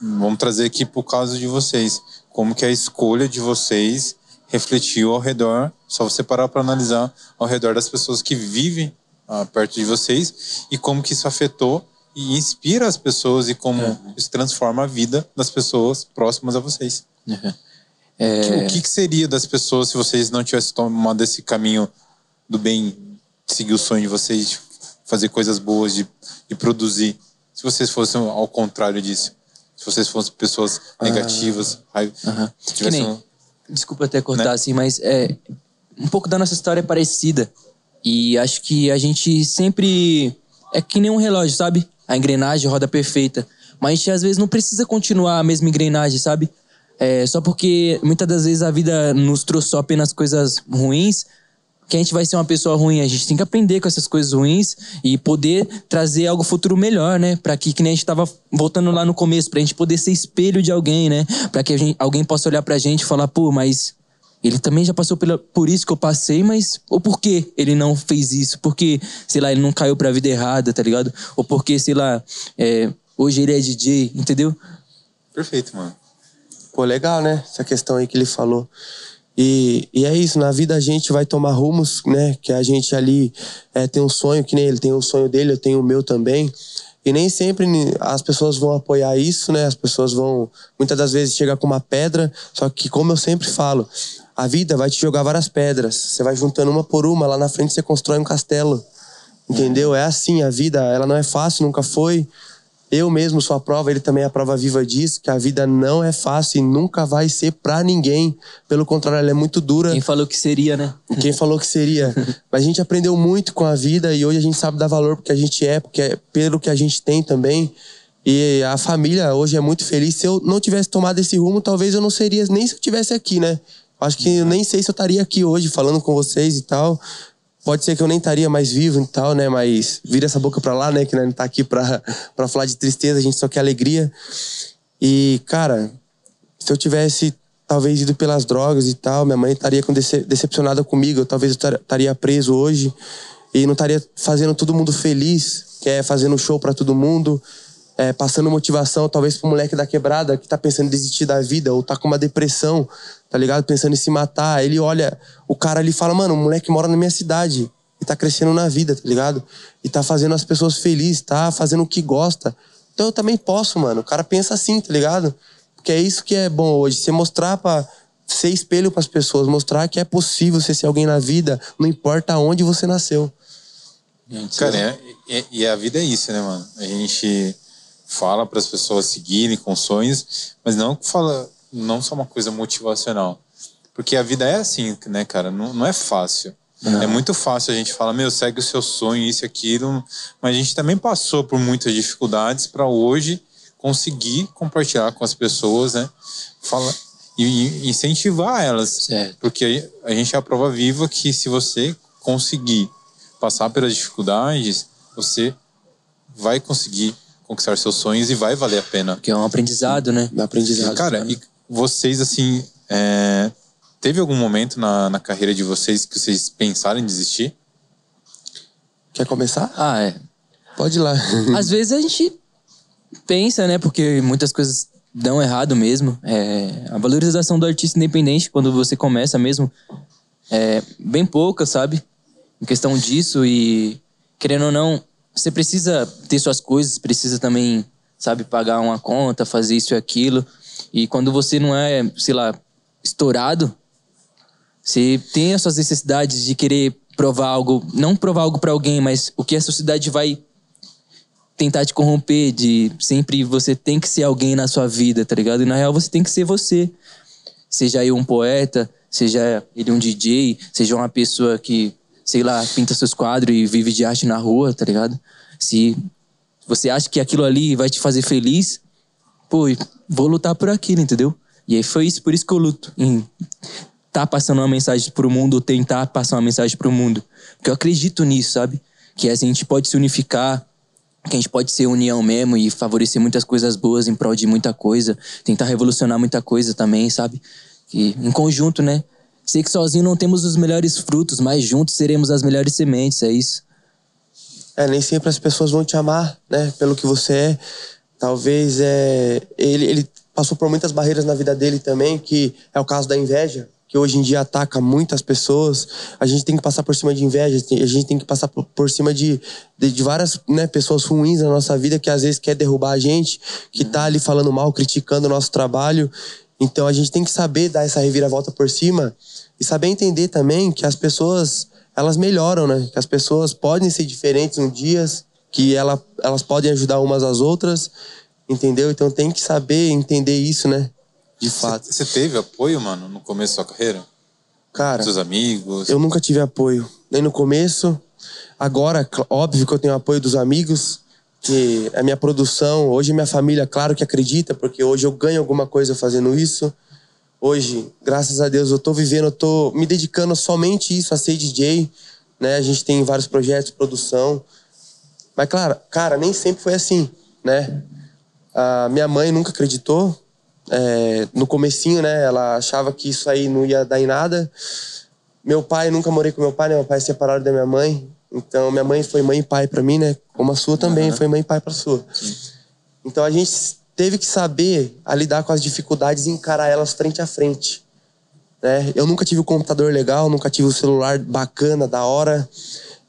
vamos trazer aqui pro caso de vocês. Como que a escolha de vocês refletiu ao redor, só você parar para analisar ao redor das pessoas que vivem ah, perto de vocês e como que isso afetou e inspira as pessoas e como isso transforma a vida das pessoas próximas a vocês. É, O que, que seria das pessoas se vocês não tivessem tomado esse caminho do bem, seguir o sonho de vocês, fazer coisas boas, de, de produzir? Se vocês fossem ao contrário disso, se vocês fossem pessoas negativas, raiva, Aham. Que tivessem nem- Desculpa até cortar Né? assim, mas é um pouco da nossa história é parecida. E acho que a gente sempre é que nem um relógio, sabe? A engrenagem roda perfeita. Mas a gente às vezes não precisa continuar a mesma engrenagem, sabe? É, só porque muitas das vezes a vida nos trouxe só apenas coisas ruins, que a gente vai ser uma pessoa ruim. A gente tem que aprender com essas coisas ruins e poder trazer algo futuro melhor, né? Pra que, que nem a gente tava voltando lá no começo, pra gente poder ser espelho de alguém, né? Pra que gente- alguém possa olhar pra gente e falar, pô, mas ele também já passou pela, por isso que eu passei, mas. Ou por que ele não fez isso? Porque, sei lá, ele não caiu pra vida errada, tá ligado? Ou porque, sei lá, é, hoje ele é DJ, entendeu? Perfeito, mano. Pô, legal, né? Essa questão aí que ele falou. E, e é isso, na vida a gente vai tomar rumos, né? Que a gente ali é, tem um sonho, que nem ele tem o sonho dele, eu tenho o meu também. E nem sempre as pessoas vão apoiar isso, né? As pessoas vão, muitas das vezes, chegar com uma pedra. Só que, como eu sempre falo, a vida vai te jogar várias pedras. Você vai juntando uma por uma, lá na frente você constrói um castelo. Entendeu? É assim, a vida, ela não é fácil, nunca foi. Eu mesmo sou a prova, ele também é a prova viva disso, que a vida não é fácil e nunca vai ser pra ninguém. Pelo contrário, ela é muito dura. Quem falou que seria, né? Quem falou que seria. Mas a gente aprendeu muito com a vida e hoje a gente sabe dar valor porque a gente é, porque é pelo que a gente tem também. E a família hoje é muito feliz. Se eu não tivesse tomado esse rumo, talvez eu não seria nem se eu tivesse aqui, né? Acho que eu nem sei se eu estaria aqui hoje falando com vocês e tal pode ser que eu nem estaria mais vivo e tal, né? Mas vira essa boca pra lá, né? Que não tá aqui pra, falar de tristeza, a gente só quer alegria. E, cara, se eu tivesse talvez ido pelas drogas e tal, minha mãe estaria decepcionada comigo, eu, talvez eu estaria preso hoje e não estaria fazendo todo mundo feliz, que é fazendo show para todo mundo, é, passando motivação talvez pro moleque da quebrada que tá pensando em desistir da vida ou tá com uma depressão, tá ligado? Pensando em se matar. Ele olha o cara ali e fala, mano, o moleque mora na minha cidade e tá crescendo na vida, tá ligado? E tá fazendo as pessoas felizes, tá fazendo o que gosta. Então eu também posso, mano. O cara pensa assim, tá ligado? Porque é isso que é bom hoje. Você mostrar pra ser espelho para as pessoas, mostrar que é possível você ser alguém na vida, não importa onde você nasceu. Cara, é, é, e a vida é isso, né, mano? A gente fala para as pessoas seguirem com sonhos, mas não fala não só uma coisa motivacional. Porque a vida é assim, né, cara? Não, não é fácil. Não. É muito fácil a gente falar, meu, segue o seu sonho, isso e aquilo. Mas a gente também passou por muitas dificuldades para hoje conseguir compartilhar com as pessoas, né? Fala, e incentivar elas. Certo. Porque a gente é a prova viva que se você conseguir passar pelas dificuldades, você vai conseguir conquistar seus sonhos e vai valer a pena. Que é um aprendizado, né? Um aprendizado. Cara, e vocês, assim, é... teve algum momento na, na carreira de vocês que vocês pensaram em desistir? Quer começar? Ah, é. Pode ir lá. Às vezes a gente pensa, né? Porque muitas coisas dão errado mesmo. É... A valorização do artista independente, quando você começa mesmo, é bem pouca, sabe? Em questão disso e, querendo ou não, você precisa ter suas coisas, precisa também, sabe, pagar uma conta, fazer isso e aquilo. E quando você não é, sei lá, estourado, você tem as suas necessidades de querer provar algo, não provar algo para alguém, mas o que a sociedade vai tentar te corromper, de sempre você tem que ser alguém na sua vida, tá ligado? E na real você tem que ser você. Seja aí um poeta, seja ele um DJ, seja uma pessoa que sei lá, pinta seus quadros e vive de arte na rua, tá ligado? Se você acha que aquilo ali vai te fazer feliz, pô, vou lutar por aquilo, entendeu? E aí foi isso, por isso que eu luto em tá passando uma mensagem pro mundo, tentar passar uma mensagem pro mundo. Porque eu acredito nisso, sabe? Que a gente pode se unificar, que a gente pode ser união mesmo e favorecer muitas coisas boas em prol de muita coisa, tentar revolucionar muita coisa também, sabe? E em conjunto, né? Sei que sozinho não temos os melhores frutos, mas juntos seremos as melhores sementes, é isso. É, nem sempre as pessoas vão te amar, né, pelo que você é. Talvez é, ele, ele passou por muitas barreiras na vida dele também, que é o caso da inveja, que hoje em dia ataca muitas pessoas. A gente tem que passar por cima de inveja, a gente tem que passar por, cima de, de, de, várias né, pessoas ruins na nossa vida que às vezes quer derrubar a gente, que tá ali falando mal, criticando o nosso trabalho. Então a gente tem que saber dar essa reviravolta por cima e saber entender também que as pessoas elas melhoram, né? Que as pessoas podem ser diferentes um dia, que ela, elas podem ajudar umas às outras, entendeu? Então tem que saber entender isso, né? De fato. Você teve apoio, mano, no começo da sua carreira? Cara, seus amigos? Eu nunca tive apoio, nem no começo. Agora, óbvio que eu tenho apoio dos amigos, que a minha produção, hoje minha família, claro que acredita, porque hoje eu ganho alguma coisa fazendo isso. Hoje, graças a Deus, eu tô vivendo, eu tô me dedicando somente isso, a ser DJ, né? A gente tem vários projetos, produção. Mas, claro, cara, nem sempre foi assim, né? A minha mãe nunca acreditou. É, no comecinho, né? Ela achava que isso aí não ia dar em nada. Meu pai, nunca morei com meu pai, né? Meu pai é separado da minha mãe. Então, minha mãe foi mãe e pai para mim, né? Como a sua também uhum. foi mãe e pai para sua. Sim. Então, a gente teve que saber a lidar com as dificuldades e encarar elas frente a frente. Né? Eu nunca tive um computador legal, nunca tive um celular bacana, da hora.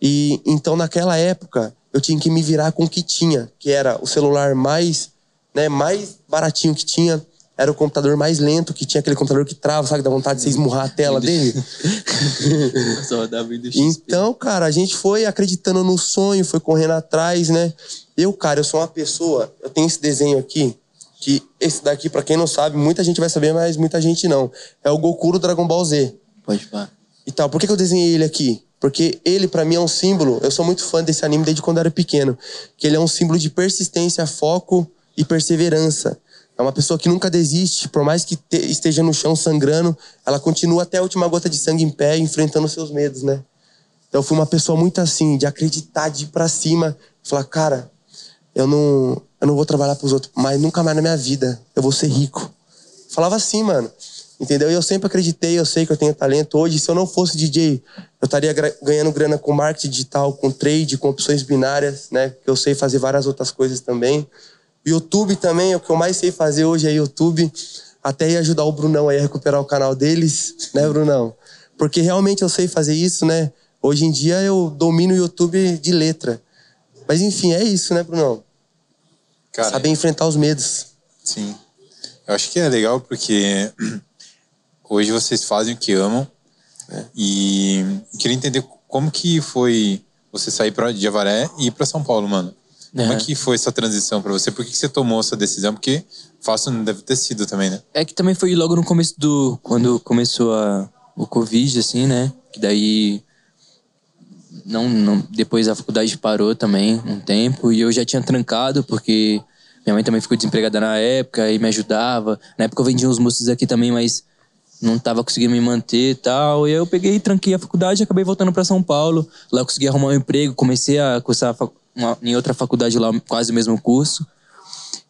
E então, naquela época, eu tinha que me virar com o que tinha, que era o celular mais, né, mais baratinho que tinha, era o computador mais lento, que tinha aquele computador que trava, sabe? Dá vontade de você esmurrar a tela dele. Então, cara, a gente foi acreditando no sonho, foi correndo atrás, né? Eu, cara, eu sou uma pessoa, eu tenho esse desenho aqui, que esse daqui, pra quem não sabe, muita gente vai saber, mas muita gente não. É o Goku do Dragon Ball Z. Pode pá. E tal. Por que, que eu desenhei ele aqui? Porque ele, pra mim, é um símbolo. Eu sou muito fã desse anime desde quando eu era pequeno. Que ele é um símbolo de persistência, foco e perseverança. É uma pessoa que nunca desiste, por mais que te- esteja no chão sangrando, ela continua até a última gota de sangue em pé, enfrentando seus medos, né? Então eu fui uma pessoa muito assim, de acreditar, de ir pra cima, falar, cara, eu não, eu não vou trabalhar pros outros, mas nunca mais na minha vida eu vou ser rico. Falava assim, mano. Entendeu? E eu sempre acreditei, eu sei que eu tenho talento. Hoje, se eu não fosse DJ, eu estaria ganhando grana com marketing digital, com trade, com opções binárias, né? Que eu sei fazer várias outras coisas também. YouTube também, o que eu mais sei fazer hoje é YouTube. Até ia ajudar o Brunão aí a recuperar o canal deles, né, Brunão? Porque realmente eu sei fazer isso, né? Hoje em dia eu domino o YouTube de letra. Mas enfim, é isso, né, Brunão? Cara, Saber enfrentar os medos. Sim. Eu acho que é legal porque hoje vocês fazem o que amam. E queria entender como que foi você sair pra, de Avaré e ir pra São Paulo, mano. Como é que foi essa transição pra você? Por que, que você tomou essa decisão? Porque fácil não deve ter sido também, né? É que também foi logo no começo do. Quando começou a, o Covid, assim, né? Que daí. Não, não, depois a faculdade parou também um tempo e eu já tinha trancado porque minha mãe também ficou desempregada na época e me ajudava. Na época eu vendia uns moços aqui também, mas não tava conseguindo me manter e tal. E aí eu peguei, tranquei a faculdade e acabei voltando para São Paulo. Lá eu consegui arrumar um emprego, comecei a cursar fa- uma- em outra faculdade lá, quase o mesmo curso.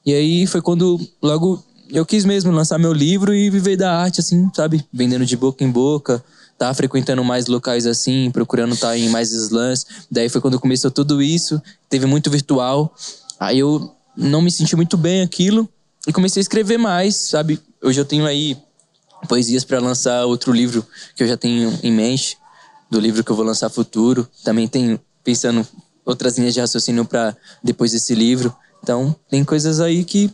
E aí foi quando logo eu quis mesmo lançar meu livro e viver da arte, assim, sabe? Vendendo de boca em boca, tá frequentando mais locais assim, procurando estar em mais slams. Daí foi quando começou tudo isso, teve muito virtual. Aí eu não me senti muito bem aquilo e comecei a escrever mais, sabe? Hoje eu tenho aí poesias para lançar outro livro que eu já tenho em mente, do livro que eu vou lançar futuro. Também tenho pensando outras linhas de raciocínio para depois desse livro. Então, tem coisas aí que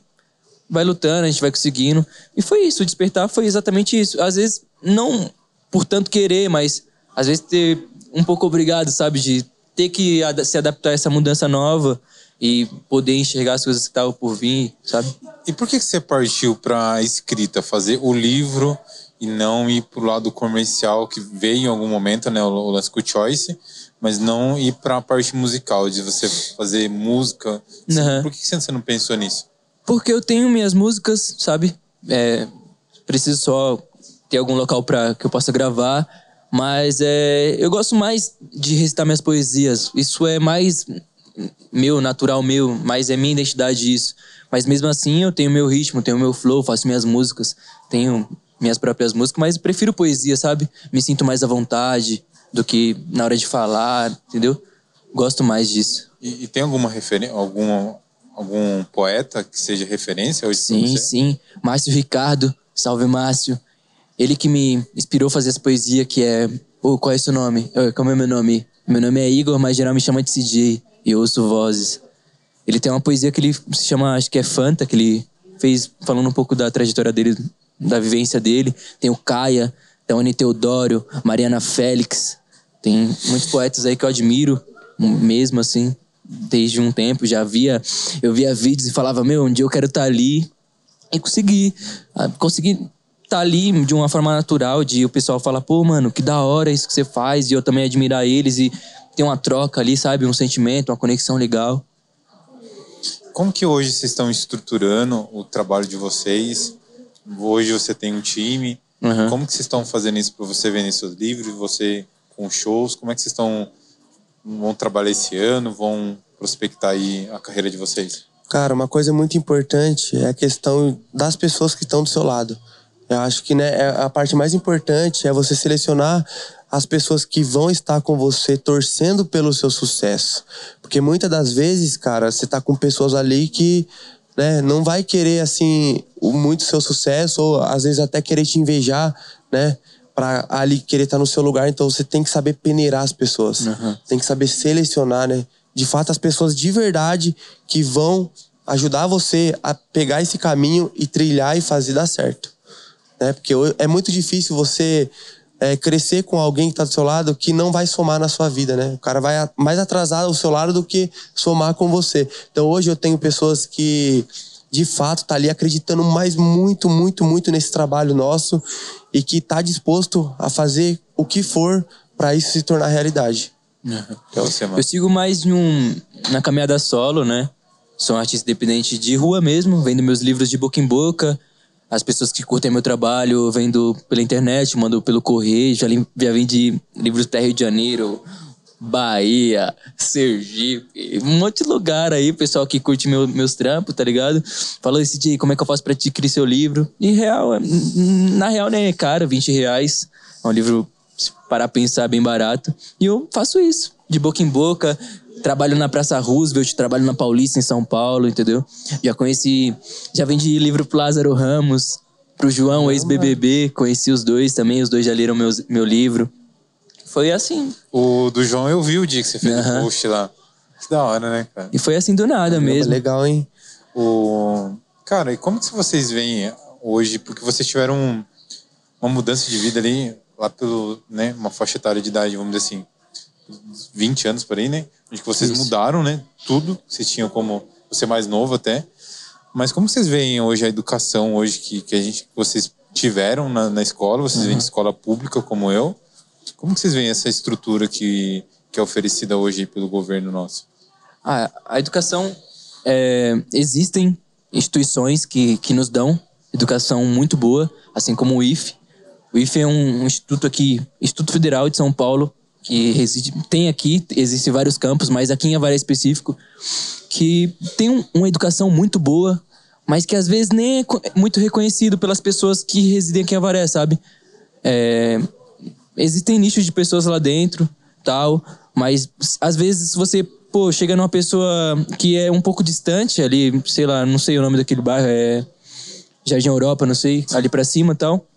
vai lutando, a gente vai conseguindo. E foi isso, o despertar foi exatamente isso. Às vezes, não por tanto querer, mas às vezes ter um pouco obrigado, sabe? De ter que se adaptar a essa mudança nova e poder enxergar as coisas que estavam por vir, sabe? E por que, que você partiu pra escrita, fazer o livro e não ir pro lado comercial que veio em algum momento, né? O, o lance com o Choice, mas não ir pra parte musical, de você fazer música. Aham. Por que, que você não pensou nisso? Porque eu tenho minhas músicas, sabe? É, preciso só ter algum local para que eu possa gravar. Mas é, eu gosto mais de recitar minhas poesias. Isso é mais meu, natural meu, mas é minha identidade isso. Mas mesmo assim eu tenho meu ritmo, tenho meu flow, faço minhas músicas, tenho minhas próprias músicas, mas prefiro poesia, sabe? Me sinto mais à vontade do que na hora de falar, entendeu? Gosto mais disso. E, e tem alguma referência, algum, algum poeta que seja referência hoje Sim, sim. Márcio Ricardo, salve Márcio. Ele que me inspirou a fazer essa poesia que é. Pô, qual é o seu nome? Eh, Como é meu nome? Meu nome é Igor, mas geral me chama de CJ. E eu ouço vozes. Ele tem uma poesia que ele se chama, acho que é Fanta, que ele fez falando um pouco da trajetória dele, da vivência dele. Tem o Caia, Teone Teodório, Mariana Félix. Tem muitos poetas aí que eu admiro, mesmo assim, desde um tempo. Já via, eu via vídeos e falava, meu, um dia eu quero estar ali. E consegui. Consegui estar ali de uma forma natural, de o pessoal falar, pô, mano, que da hora isso que você faz, e eu também admirar eles e ter uma troca ali, sabe? Um sentimento, uma conexão legal. Como que hoje vocês estão estruturando o trabalho de vocês? Hoje você tem um time. Uhum. Como que vocês estão fazendo isso para você vender seus livros, você com shows? Como é que vocês estão vão trabalhar esse ano? Vão prospectar aí a carreira de vocês? Cara, uma coisa muito importante é a questão das pessoas que estão do seu lado. Eu acho que né, é a parte mais importante é você selecionar as pessoas que vão estar com você torcendo pelo seu sucesso. Porque muitas das vezes, cara, você tá com pessoas ali que né, não vai querer assim o muito seu sucesso ou às vezes até querer te invejar, né? Pra ali querer estar no seu lugar, então você tem que saber peneirar as pessoas. Uhum. Tem que saber selecionar, né? de fato as pessoas de verdade que vão ajudar você a pegar esse caminho e trilhar e fazer dar certo. Né? Porque é muito difícil você é, crescer com alguém que está do seu lado que não vai somar na sua vida, né? O cara vai mais atrasar ao seu lado do que somar com você. Então hoje eu tenho pessoas que de fato tá ali acreditando mais muito, muito, muito nesse trabalho nosso e que tá disposto a fazer o que for para isso se tornar realidade. Uhum. Eu sigo mais um, na caminhada solo, né? Sou um artista independente de rua mesmo, vendo meus livros de boca em boca, as pessoas que curtem meu trabalho vendo pela internet, mando pelo correio, já, já vendi livros até Rio de Janeiro, Bahia, Sergipe, um monte de lugar aí, pessoal que curte meu, meus trampos, tá ligado? Falou esse dia, como é que eu faço pra adquirir seu livro? E real, é, na real, né, é caro, 20 reais. É um livro, para pensar, bem barato. E eu faço isso, de boca em boca. Trabalho na Praça Roosevelt, trabalho na Paulista, em São Paulo, entendeu? Já conheci, já vendi livro pro Lázaro Ramos, pro João, ex-BBB, conheci os dois também, os dois já leram meus, meu livro. Foi assim. O do João eu vi o dia que você fez uhum. o post lá. Que da hora, né, cara? E foi assim do nada mesmo. Legal, hein? O... Cara, e como que vocês veem hoje? Porque vocês tiveram uma mudança de vida ali, lá pelo, né, uma faixa etária de idade, vamos dizer assim, 20 anos por aí, né? De que vocês Isso. mudaram, né? Tudo. Vocês tinham como você mais novo até. Mas como vocês veem hoje a educação hoje que, que a gente, vocês tiveram na, na escola? Vocês uhum. vêm de escola pública como eu. Como que vocês veem essa estrutura que, que é oferecida hoje pelo governo nosso? Ah, a educação é, existem instituições que, que nos dão educação muito boa, assim como o IFE. O IFE é um, um instituto aqui, Instituto Federal de São Paulo, que reside, tem aqui, existem vários campos, mas aqui em Avaré específico, que tem um, uma educação muito boa, mas que às vezes nem é muito reconhecido pelas pessoas que residem aqui em Avaré, sabe? É, existem nichos de pessoas lá dentro, tal, mas às vezes você, pô, chega numa pessoa que é um pouco distante ali, sei lá, não sei o nome daquele bairro, é Jardim Europa, não sei, ali para cima, tal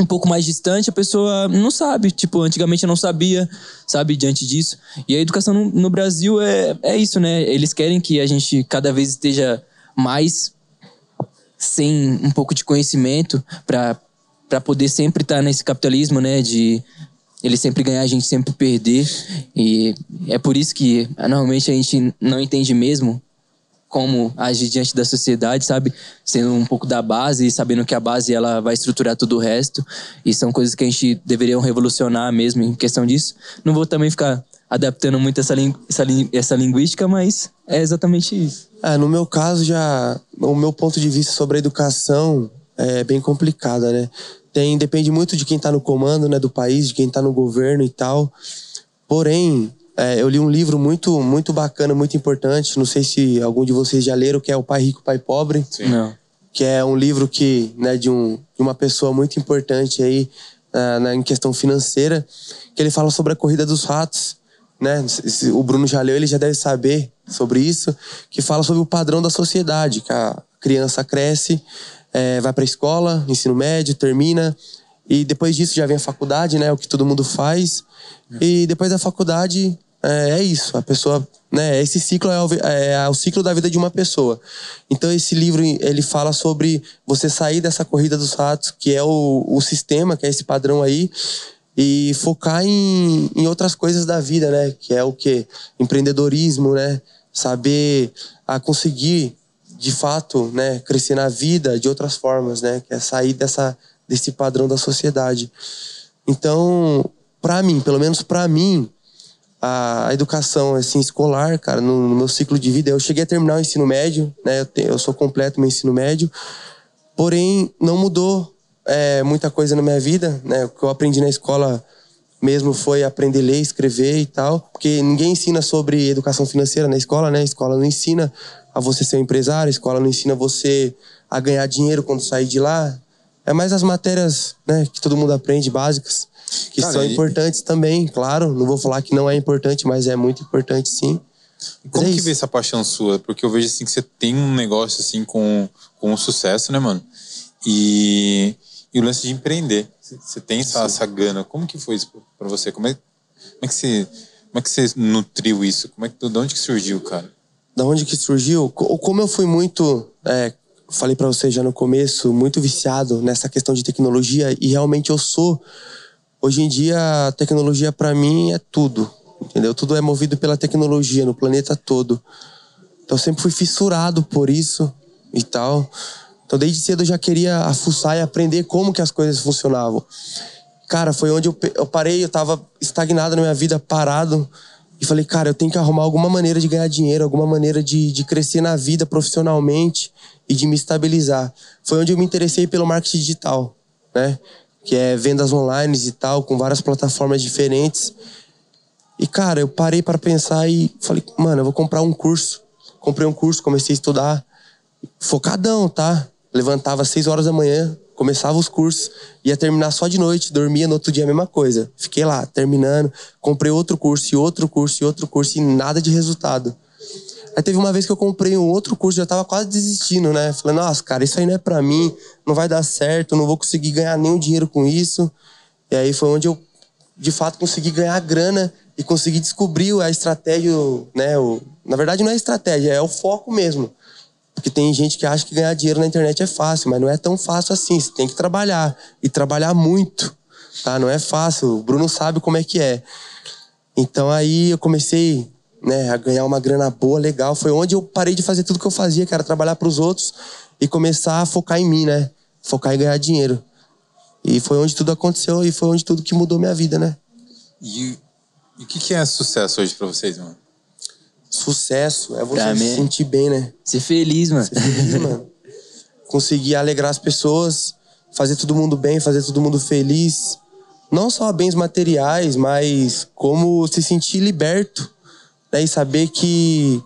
um pouco mais distante, a pessoa não sabe. Tipo, antigamente eu não sabia, sabe, diante disso. E a educação no, no, Brasil é, é isso, né? Eles querem que a gente cada vez esteja mais sem um pouco de conhecimento para poder sempre estar tá nesse capitalismo, né? De ele sempre ganhar, a gente sempre perder. E é por isso que normalmente a gente não entende mesmo como agir diante da sociedade, sabe? Sendo um pouco da base e sabendo que a base ela vai estruturar tudo o resto. E são coisas que a gente deveria revolucionar mesmo em questão disso. Não vou também ficar adaptando muito essa, essa, essa linguística, mas é exatamente isso. É, no meu caso, já o meu ponto de vista sobre a educação é bem complicada, né? Tem, depende muito de quem está no comando né, do país, de quem está no governo e tal. Porém, é, eu li um livro muito, muito bacana, muito importante. Não sei se algum de vocês já leram, que é O Pai Rico, Pai Pobre. Sim. Não. Que é um livro que, né, de, um, de uma pessoa muito importante aí uh, na, em questão financeira, que ele fala sobre a corrida dos ratos. Né? O Bruno já leu, ele já deve saber sobre isso, que fala sobre o padrão da sociedade, que a criança cresce, é, vai para a escola, ensino médio, termina, e depois disso já vem a faculdade, né? O que todo mundo faz. E depois da faculdade é, é isso, a pessoa, né, esse ciclo é o, é, é o, ciclo da vida de uma pessoa. Então esse livro ele fala sobre você sair dessa corrida dos ratos, que é o, o sistema, que é esse padrão aí, e focar em, em outras coisas da vida, né, que é o que empreendedorismo, né, saber a conseguir de fato, né, crescer na vida de outras formas, né, que é sair dessa desse padrão da sociedade. Então, para mim, pelo menos para mim, a educação assim escolar, cara, no, no, meu ciclo de vida, eu cheguei a terminar o ensino médio, né? Eu, te, eu sou completo meu ensino médio, porém não mudou é, muita coisa na minha vida, né? O que eu aprendi na escola mesmo foi aprender a ler, escrever e tal, porque ninguém ensina sobre educação financeira na escola, né? A escola não ensina a você ser um empresário, a escola não ensina você a ganhar dinheiro quando sair de lá. É mais as matérias, né, que todo mundo aprende básicas que Cara, são e... importantes também, claro. Não vou falar que não é importante, mas é muito importante sim. Como é que vê essa paixão sua? Porque eu vejo assim que você tem um negócio assim com, com um sucesso, né, mano? E, e o lance de empreender. Você tem essa, essa gana. Como que foi isso pra você? Como é, como é que você Como é que você nutriu isso? Como é que, de onde que surgiu, cara? Da onde que surgiu? Co- Como eu fui muito, é, falei pra você já no começo, muito viciado nessa questão de tecnologia e realmente eu sou. Hoje em dia, a tecnologia pra mim é tudo, entendeu? Tudo é movido pela tecnologia no planeta todo. Então sempre fui fissurado por isso e tal. Então desde cedo eu já queria fuçar e aprender como que as coisas funcionavam. Cara, foi onde eu, eu parei, eu tava estagnado na minha vida, parado. E falei, cara, eu tenho que arrumar alguma maneira de ganhar dinheiro, alguma maneira de, de crescer na vida profissionalmente e de me estabilizar. Foi onde eu me interessei pelo marketing digital, né? Que é vendas online e tal, com várias plataformas diferentes. E, cara, eu parei para pensar e falei, mano, eu vou comprar um curso. Comprei um curso, comecei a estudar. Focadão, tá? Levantava às 6 horas da manhã, começava os cursos, ia terminar só de noite, dormia no outro dia a mesma coisa. Fiquei lá, terminando, comprei outro curso, e outro curso, e outro curso, e nada de resultado. Aí teve uma vez que eu comprei um outro curso, já tava quase desistindo, né? Falei, nossa, cara, isso aí não é pra mim, não vai dar certo, não vou conseguir ganhar nenhum dinheiro com isso. E aí foi onde eu, de fato, consegui ganhar grana e consegui descobrir a estratégia, né? O, na verdade, não é estratégia, é o foco mesmo. Porque tem gente que acha que ganhar dinheiro na internet é fácil, mas não é tão fácil assim. Você tem que trabalhar. E trabalhar muito. Tá? Não é fácil. O Bruno sabe como é que é. Então aí eu comecei né, a ganhar uma grana boa, legal. Foi onde eu parei de fazer tudo que eu fazia, que era trabalhar para os outros e começar a focar em mim, né? Focar em ganhar dinheiro. E foi onde tudo aconteceu e foi onde tudo que mudou minha vida, né? E, e o que, que é sucesso hoje pra vocês, mano? Sucesso é você Pra se mim- sentir bem, né? Ser feliz, mano. Ser feliz, mano. Conseguir alegrar as pessoas, fazer todo mundo bem, fazer todo mundo feliz. Não só bens materiais, mas como se sentir liberto. E saber que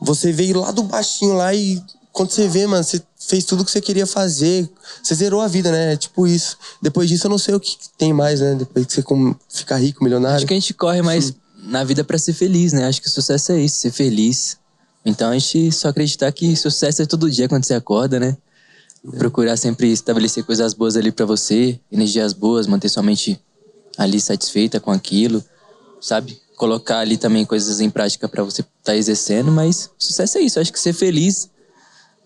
você veio lá do baixinho lá e quando você vê, mano, você fez tudo que você queria fazer. Você zerou a vida, né? É tipo isso. Depois disso eu não sei o que tem mais, né? Depois que você fica rico, milionário. Acho que a gente corre mais na vida pra ser feliz, né? Acho que o sucesso é isso, ser feliz. Então a gente só acreditar que sucesso é todo dia quando você acorda, né? Procurar sempre estabelecer coisas boas ali pra você, energias boas, manter sua mente ali satisfeita com aquilo, sabe? Colocar ali também coisas em prática pra você estar tá exercendo, mas sucesso é isso. Acho que ser feliz,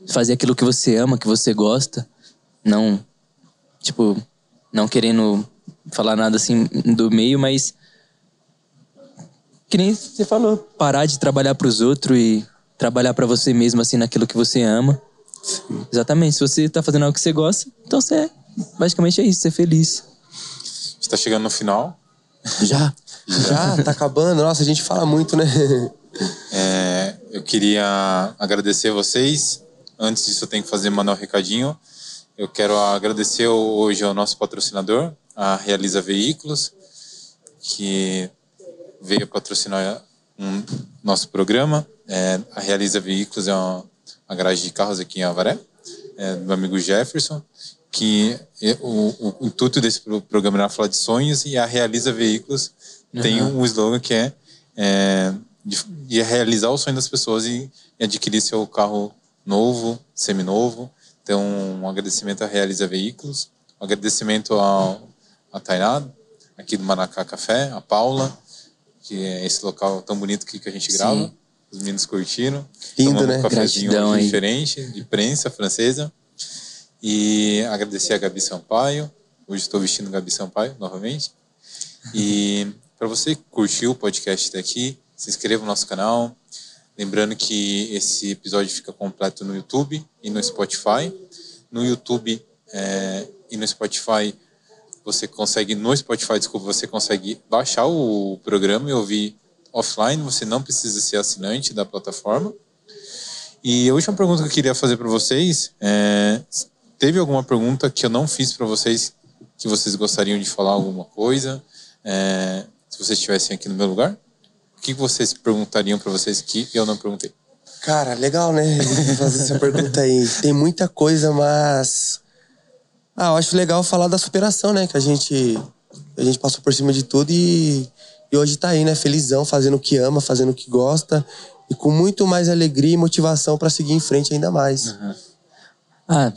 fazer aquilo que você ama, que você gosta, não, tipo, não querendo falar nada assim do meio, mas que nem você falou, parar de trabalhar pros outros e trabalhar pra você mesmo assim naquilo que você ama. Exatamente, se você tá fazendo algo que você gosta, então você é, basicamente é isso, ser feliz. A gente tá chegando no final. Já. Já, tá acabando. Nossa, a gente fala muito, né? É, eu queria agradecer vocês. Antes disso, eu tenho que fazer mandar um recadinho. Eu quero agradecer hoje ao nosso patrocinador, a Realiza Veículos, que veio patrocinar um nosso programa. É, a Realiza Veículos é uma, uma garagem de carros aqui em Avaré, é, do amigo Jefferson, que é- o, o, o intuito desse pro- programa era falar de sonhos e a Realiza Veículos tem um slogan que é, é de, de realizar o sonho das pessoas e, e adquirir seu carro novo, seminovo. Então, um agradecimento à Realiza Veículos, um agradecimento ao, a Tainá, aqui do Manacá Café, a Paula, que é esse local tão bonito que, que a gente Sim. grava. Os meninos curtiram. Lindo, né? Um cafezinho Gratidão diferente, de prensa francesa. E agradecer a Gabi Sampaio. Hoje estou vestindo Gabi Sampaio novamente. E para você que curtiu o podcast até aqui, se inscreva no nosso canal. Lembrando que esse episódio fica completo no YouTube e no Spotify. No YouTube é, e no Spotify, você consegue, no Spotify, desculpa, você consegue baixar o programa e ouvir offline. Você não precisa ser assinante da plataforma. E a última pergunta que eu queria fazer para vocês é: teve alguma pergunta que eu não fiz para vocês que vocês gostariam de falar alguma coisa? É, se vocês estivessem aqui no meu lugar, o que vocês perguntariam para vocês que eu não perguntei? Cara, legal, né? Fazer essa pergunta aí. Tem muita coisa, mas. Ah, eu acho legal falar da superação, né? Que a gente, a gente passou por cima de tudo e, e hoje tá aí, né? Felizão, fazendo o que ama, fazendo o que gosta e com muito mais alegria e motivação pra seguir em frente ainda mais. Ah,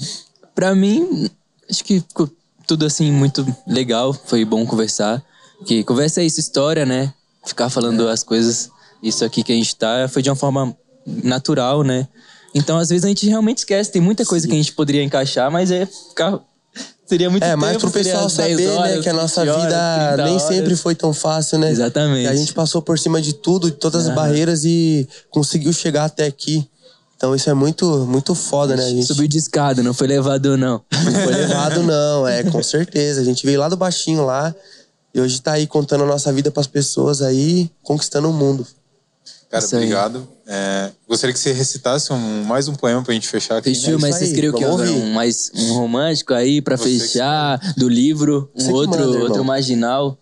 pra mim, acho que ficou tudo assim muito legal. Foi bom conversar. Que conversa é isso, história, né? ficar falando as coisas. Isso aqui que a gente tá foi de uma forma natural, né? Então, às vezes, a gente realmente esquece. Tem muita coisa que a gente poderia encaixar, mas é ficar. Seria muito É, tempo. mas pro pessoal 10 saber, né, horas, que a nossa 20 horas, vida 30 nem horas. sempre foi tão fácil, né? Exatamente. Que a gente passou por cima de tudo, de todas as barreiras e conseguiu chegar até aqui. Então isso é muito, muito foda, né? A gente Subiu de escada, não foi levado, não. não foi levado, não, é, com certeza. A gente veio lá do baixinho lá e hoje tá aí contando a nossa vida pras pessoas aí, conquistando o mundo. Cara, Isso obrigado. É, gostaria que você recitasse um, mais um poema pra gente fechar aqui. Fechou, isso mas vocês queriam o quê? vamos Agora ouvir. Um, mais, um romântico aí pra Você que fechar, do livro, um Você que outro, manda, outro marginal.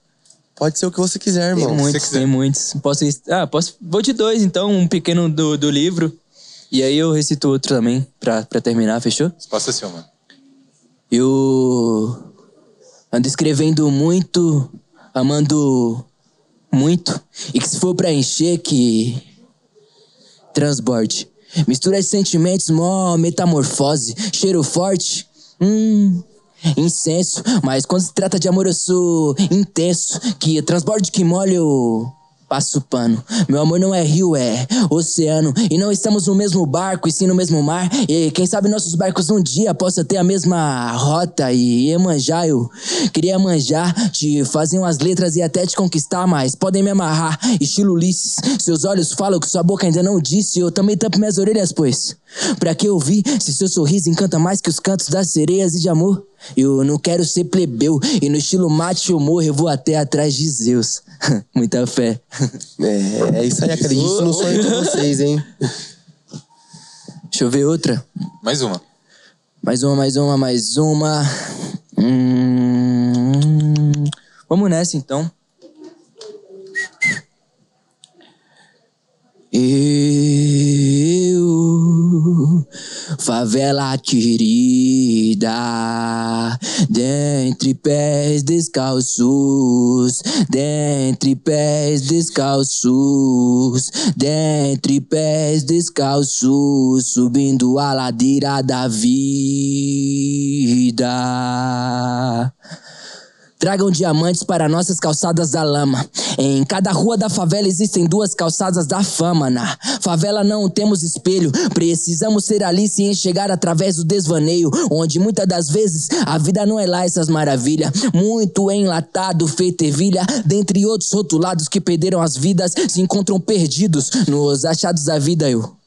Pode ser o que você quiser, Tem irmão. muitos, quiser. tem muitos. Posso, ah, posso. Vou de dois, então, um pequeno do, do livro. E aí eu recito outro também, pra, pra terminar, fechou? Espaço é seu, mano. Eu ando escrevendo muito, amando muito. E que se for pra encher, que transborde. Mistura de sentimentos, mó metamorfose. Cheiro forte, hum, incenso. Mas quando se trata de amor, eu sou intenso. Que transborde que molha, eu passo pano. Meu amor não é rio, é oceano. E não estamos no mesmo barco, e sim no mesmo mar. E quem sabe nossos barcos um dia possam ter a mesma rota. E Iemanjá, eu queria manjar, te fazer umas letras e até te conquistar, mas podem me amarrar. Estilo Ulisses, seus olhos falam que sua boca ainda não disse. Eu também tampo minhas orelhas, pois. Pra que ouvir se seu sorriso encanta mais que os cantos das sereias e de amor? Eu não quero ser plebeu, e no estilo mate ou morro eu vou até atrás de Zeus. Muita fé. É, é isso aí, acredito no sonho de vocês, hein? Deixa eu ver outra. Mais uma. Mais uma, mais uma, mais uma. Hum... Vamos nessa então. Eu, favela querida, dentre pés descalços, dentre pés descalços, dentre pés descalços, subindo a ladeira da vida. Tragam diamantes para nossas calçadas da lama. Em cada rua da favela existem duas calçadas da fama. Na favela não temos espelho. Precisamos ser Alice e enxergar através do desvaneio. Onde muitas das vezes a vida não é lá essas maravilhas. Muito enlatado, feito ervilha. Dentre outros rotulados que perderam as vidas, se encontram perdidos nos achados da vida. Eu.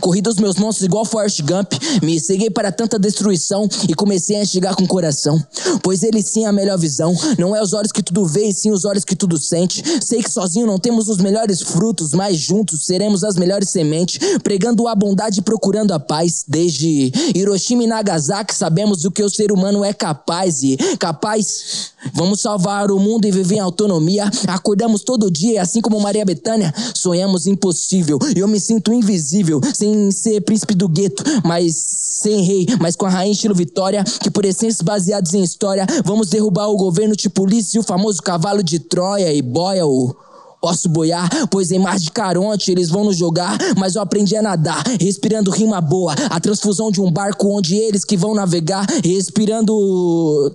Corri dos meus monstros igual Forrest Gump. Me ceguei para tanta destruição e comecei a enxergar com o coração. Pois ele sim é a melhor visão. Não é os olhos que tudo vê, e sim os olhos que tudo sente. Sei que sozinho não temos os melhores frutos, mas juntos seremos as melhores sementes. Pregando a bondade e procurando a paz. Desde Hiroshima e Nagasaki sabemos o que o ser humano é capaz. E capaz, vamos salvar o mundo e viver em autonomia. Acordamos todo dia, e assim como Maria Bethânia, sonhamos impossível. Eu me sinto invisível, sem ser príncipe do gueto, mas sem rei, mas com a rainha estilo Vitória, que por essências baseados em história, vamos derrubar o governo tipo Ulisses e o famoso cavalo de Troia e boia o Posso boiar, pois em mar de Caronte eles vão nos jogar. Mas eu aprendi a nadar, respirando rima boa. A transfusão de um barco onde eles que vão navegar, respirando.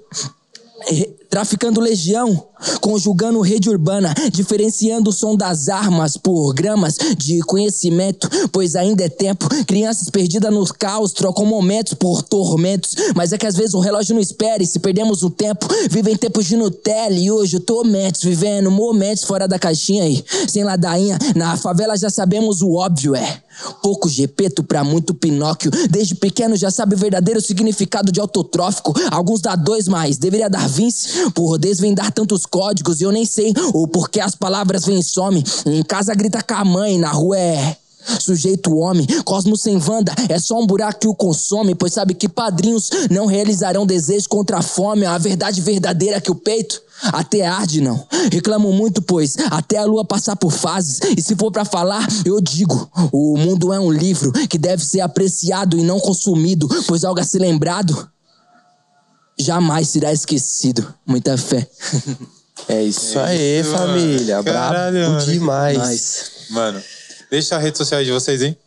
Re- Traficando legião, conjugando rede urbana, diferenciando o som das armas por gramas de conhecimento, pois ainda é tempo. Crianças perdidas no caos trocam momentos por tormentos, mas é que às vezes o relógio não espera e se perdemos o tempo, vivem tempos de Nutella e hoje eu tô mentos, vivendo momentos fora da caixinha e sem ladainha. Na favela já sabemos o óbvio, é. Pouco Gepeto pra muito Pinóquio. Desde pequeno já sabe o verdadeiro significado de autotrófico. Alguns dá dois, mas deveria dar Vince por desvendar tantos códigos. E eu nem sei o porquê as palavras vêm e some. Em casa grita com a mãe, na rua é. Sujeito homem, cosmos sem Wanda, é só um buraco que o consome, pois sabe que padrinhos não realizarão desejo contra a fome, a verdade verdadeira que o peito até arde não. Reclamo muito, pois até a lua passar por fases, e se for pra falar, eu digo, o mundo é um livro que deve ser apreciado e não consumido, pois algo a ser lembrado jamais será esquecido. Muita fé. É isso aí, isso, família. mano. Caralho, Brabo demais. Mano, deixa a rede social de vocês, hein?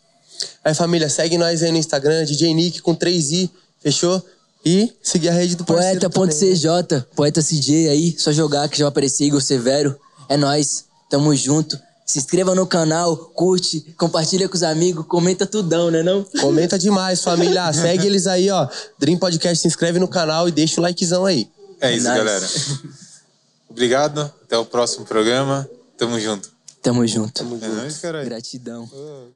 Aí, família, segue nós aí no Instagram, DJ Nick com 3i, fechou? E seguir a rede do também. Poeta.cj, poeta CJ aí, só jogar que já vai aparecer Igor Severo. É nóis. Tamo junto. Se inscreva no canal, curte, compartilha com os amigos, comenta tudão, né não? Comenta demais, família. Segue eles aí, ó. Dream Podcast, se inscreve no canal e deixa o likezão aí. É isso, Nice. galera. Obrigado. Até o próximo programa. Tamo junto. Tamo junto. Tamo É junto. nóis, caralho. Gratidão. Oh.